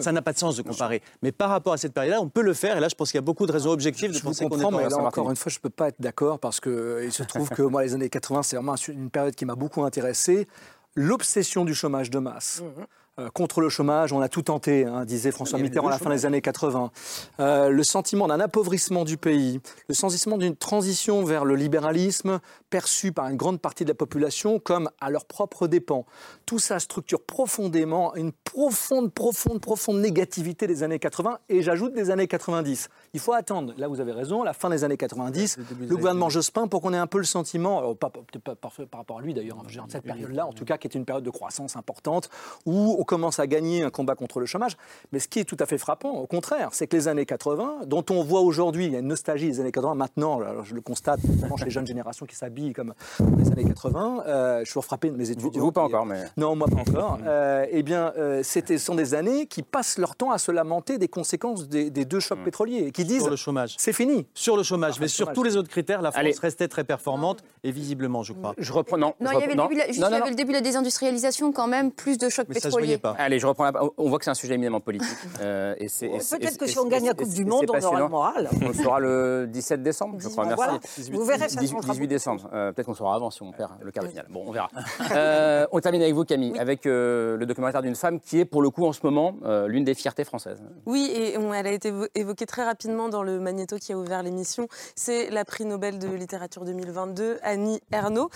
ça n'a pas de sens de comparer. Mais par rapport à cette période-là, on peut le faire. Et là, je pense qu'il y a beaucoup de raisons objectives de je penser qu'on est mais là, encore une fois, je ne peux pas être d'accord parce qu'il euh, se trouve que moi, les années 80, c'est vraiment une période qui m'a beaucoup intéressé. L'obsession du chômage de masse. Mmh. Euh, contre le chômage, on a tout tenté, hein, disait François Mitterrand à la fin des années 80. Euh, le sentiment d'un appauvrissement du pays, le sentiment d'une transition vers le libéralisme perçu par une grande partie de la population comme à leur propre dépens. Tout ça structure profondément une profonde, profonde, profonde négativité des années 80 et j'ajoute des années 90. Il faut attendre, là vous avez raison, la fin des années 90, le gouvernement Jospin pour qu'on ait un peu le sentiment, pas, par, rapport à lui d'ailleurs, hein, cette période-là en tout cas qui est une période de croissance importante où on commence à gagner un combat contre le chômage. Mais ce qui est tout à fait frappant, au contraire, c'est que les années 80, dont on voit aujourd'hui, il y a une nostalgie des années 80, maintenant, je le constate, notamment chez les jeunes générations qui s'habillent comme les années 80, euh, je suis toujours frappé de mes étudiants. Vous, pas encore, mais... Non, moi pas encore. euh, eh bien, euh, ce sont des années qui passent leur temps à se lamenter des conséquences des, deux chocs mm. pétroliers, qui disent... Sur le chômage. C'est fini. Sur le chômage, mais sur tous les autres critères, la France restait très performante, et visiblement, je crois. Je reprends, non. Non, il y avait, le début, de la désindustrialisation quand même, plus de chocs pétroliers. Allez, je reprends la on voit que c'est un sujet éminemment politique. Euh, Peut-être que si on gagne la Coupe du Monde, on aura le moral. On le saura le 17 décembre, je crois. Merci. Vous verrez, ça 18, décembre. Euh, peut-être qu'on saura avant si on perd le quart de finale. Bon, on verra. Euh, on termine avec vous, Camille, avec le documentaire d'une femme qui est, pour le coup, en ce moment, l'une des fiertés françaises. Oui, et elle a été évoquée très rapidement dans le magnéto qui a ouvert l'émission. C'est la prix Nobel de littérature 2022, Annie Ernaux,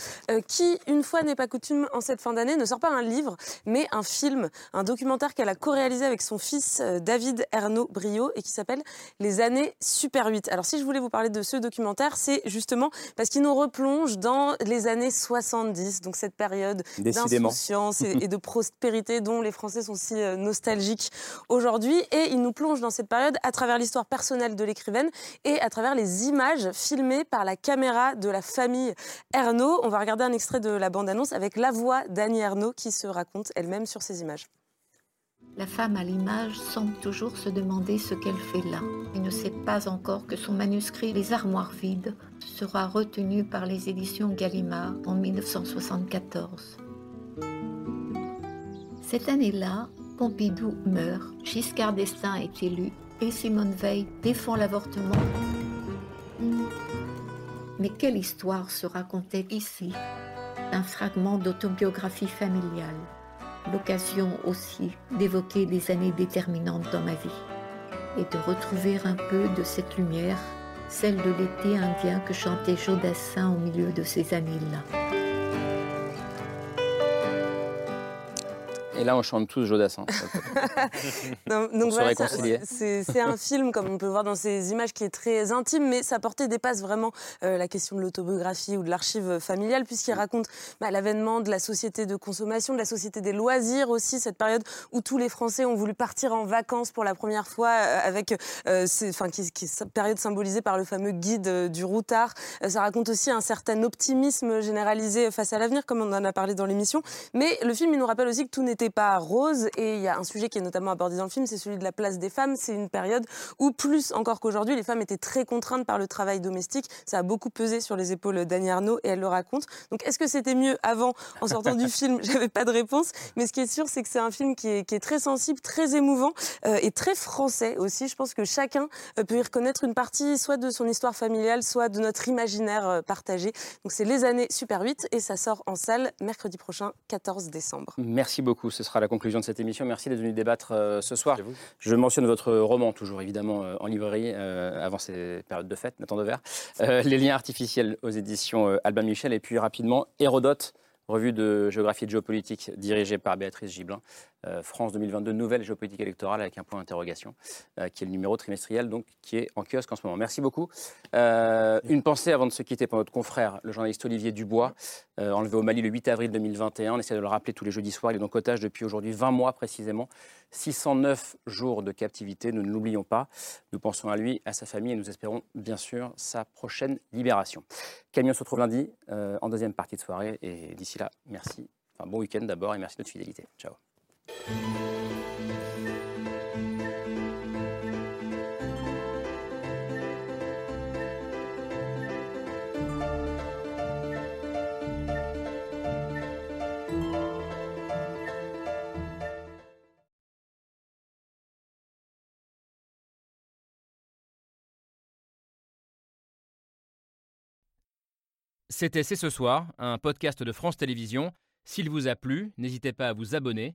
qui, une fois n'est pas coutume, en cette fin d'année, ne sort pas un livre, mais un film, un documentaire qu'elle a co-réalisé avec son fils euh, David Ernaud Brio et qui s'appelle Les années Super 8. Alors si je voulais vous parler de ce documentaire, c'est justement parce qu'il nous replonge dans les années 70, donc cette période d'insouciance et, et, de prospérité dont les Français sont si euh, nostalgiques aujourd'hui. Et il nous plonge dans cette période à travers l'histoire personnelle de l'écrivaine et à travers les images filmées par la caméra de la famille Ernaud. On va regarder un extrait de la bande-annonce avec la voix d'Annie Ernaud qui se raconte elle-même sur ces images. La femme à l'image semble toujours se demander ce qu'elle fait là et ne sait pas encore que son manuscrit Les armoires vides sera retenu par les éditions Gallimard en 1974. Cette année-là, Pompidou meurt, Giscard d'Estaing est élu et Simone Veil défend l'avortement. Mais quelle histoire se racontait ici? Un fragment d'autobiographie familiale l'occasion aussi d'évoquer des années déterminantes dans ma vie et de retrouver un peu de cette lumière, celle de l'été indien que chantait Jodassin au milieu de ces années-là. Et là, on chante tous Jodassin. donc voilà, c'est un film, comme on peut voir dans ces images, qui est très intime, mais sa portée dépasse vraiment euh, la question de l'autobiographie ou de l'archive familiale, puisqu'il raconte bah, l'avènement de la société de consommation, de la société des loisirs aussi, cette période où tous les Français ont voulu partir en vacances pour la première fois, euh, avec, euh, enfin, qui, qui, est période symbolisée par le fameux guide du routard. ça raconte aussi un certain optimisme généralisé face à l'avenir, comme on en a parlé dans l'émission. Mais le film, il nous rappelle aussi que tout n'était pas rose. Et il y a un sujet qui est notamment abordé dans le film, c'est celui de la place des femmes. C'est une période où, plus encore qu'aujourd'hui, les femmes étaient très contraintes par le travail domestique. Ça a beaucoup pesé sur les épaules d'Annie Arnaud et elle le raconte. Donc, est-ce que c'était mieux avant En sortant du film, j'avais pas de réponse. Mais ce qui est sûr, c'est que c'est un film qui est, très sensible, très émouvant euh, et très français aussi. Je pense que chacun euh, peut y reconnaître une partie, soit de son histoire familiale, soit de notre imaginaire euh, partagé. Donc, c'est Les années Super 8 et ça sort en salle mercredi prochain, 14 décembre. Merci beaucoup ce sera la conclusion de cette émission. Merci d'être venu débattre euh, ce soir. Je mentionne votre roman, toujours évidemment euh, en librairie, euh, avant ces périodes de fête, Nathan Devers. les liens artificiels aux éditions Albin Michel. Et puis rapidement, Hérodote, revue de géographie et de géopolitique dirigée par Béatrice Gibelin. France 2022, nouvelle géopolitique électorale avec un point d'interrogation, qui est le numéro trimestriel donc, qui est en kiosque en ce moment. Merci beaucoup. une pensée avant de se quitter pour notre confrère, le journaliste Olivier Dubois, enlevé au Mali le 8 avril 2021. On essaie de le rappeler tous les jeudis soirs. Il est donc otage depuis aujourd'hui 20 mois précisément. 609 jours de captivité, nous ne l'oublions pas. Nous pensons à lui, à sa famille et nous espérons bien sûr sa prochaine libération. Camille, on se retrouve lundi en deuxième partie de soirée et d'ici là, merci. Enfin, bon week-end d'abord et merci de votre fidélité. Ciao. C'était C'est ce soir, un podcast de France Télévisions. S'il vous a plu, n'hésitez pas à vous abonner.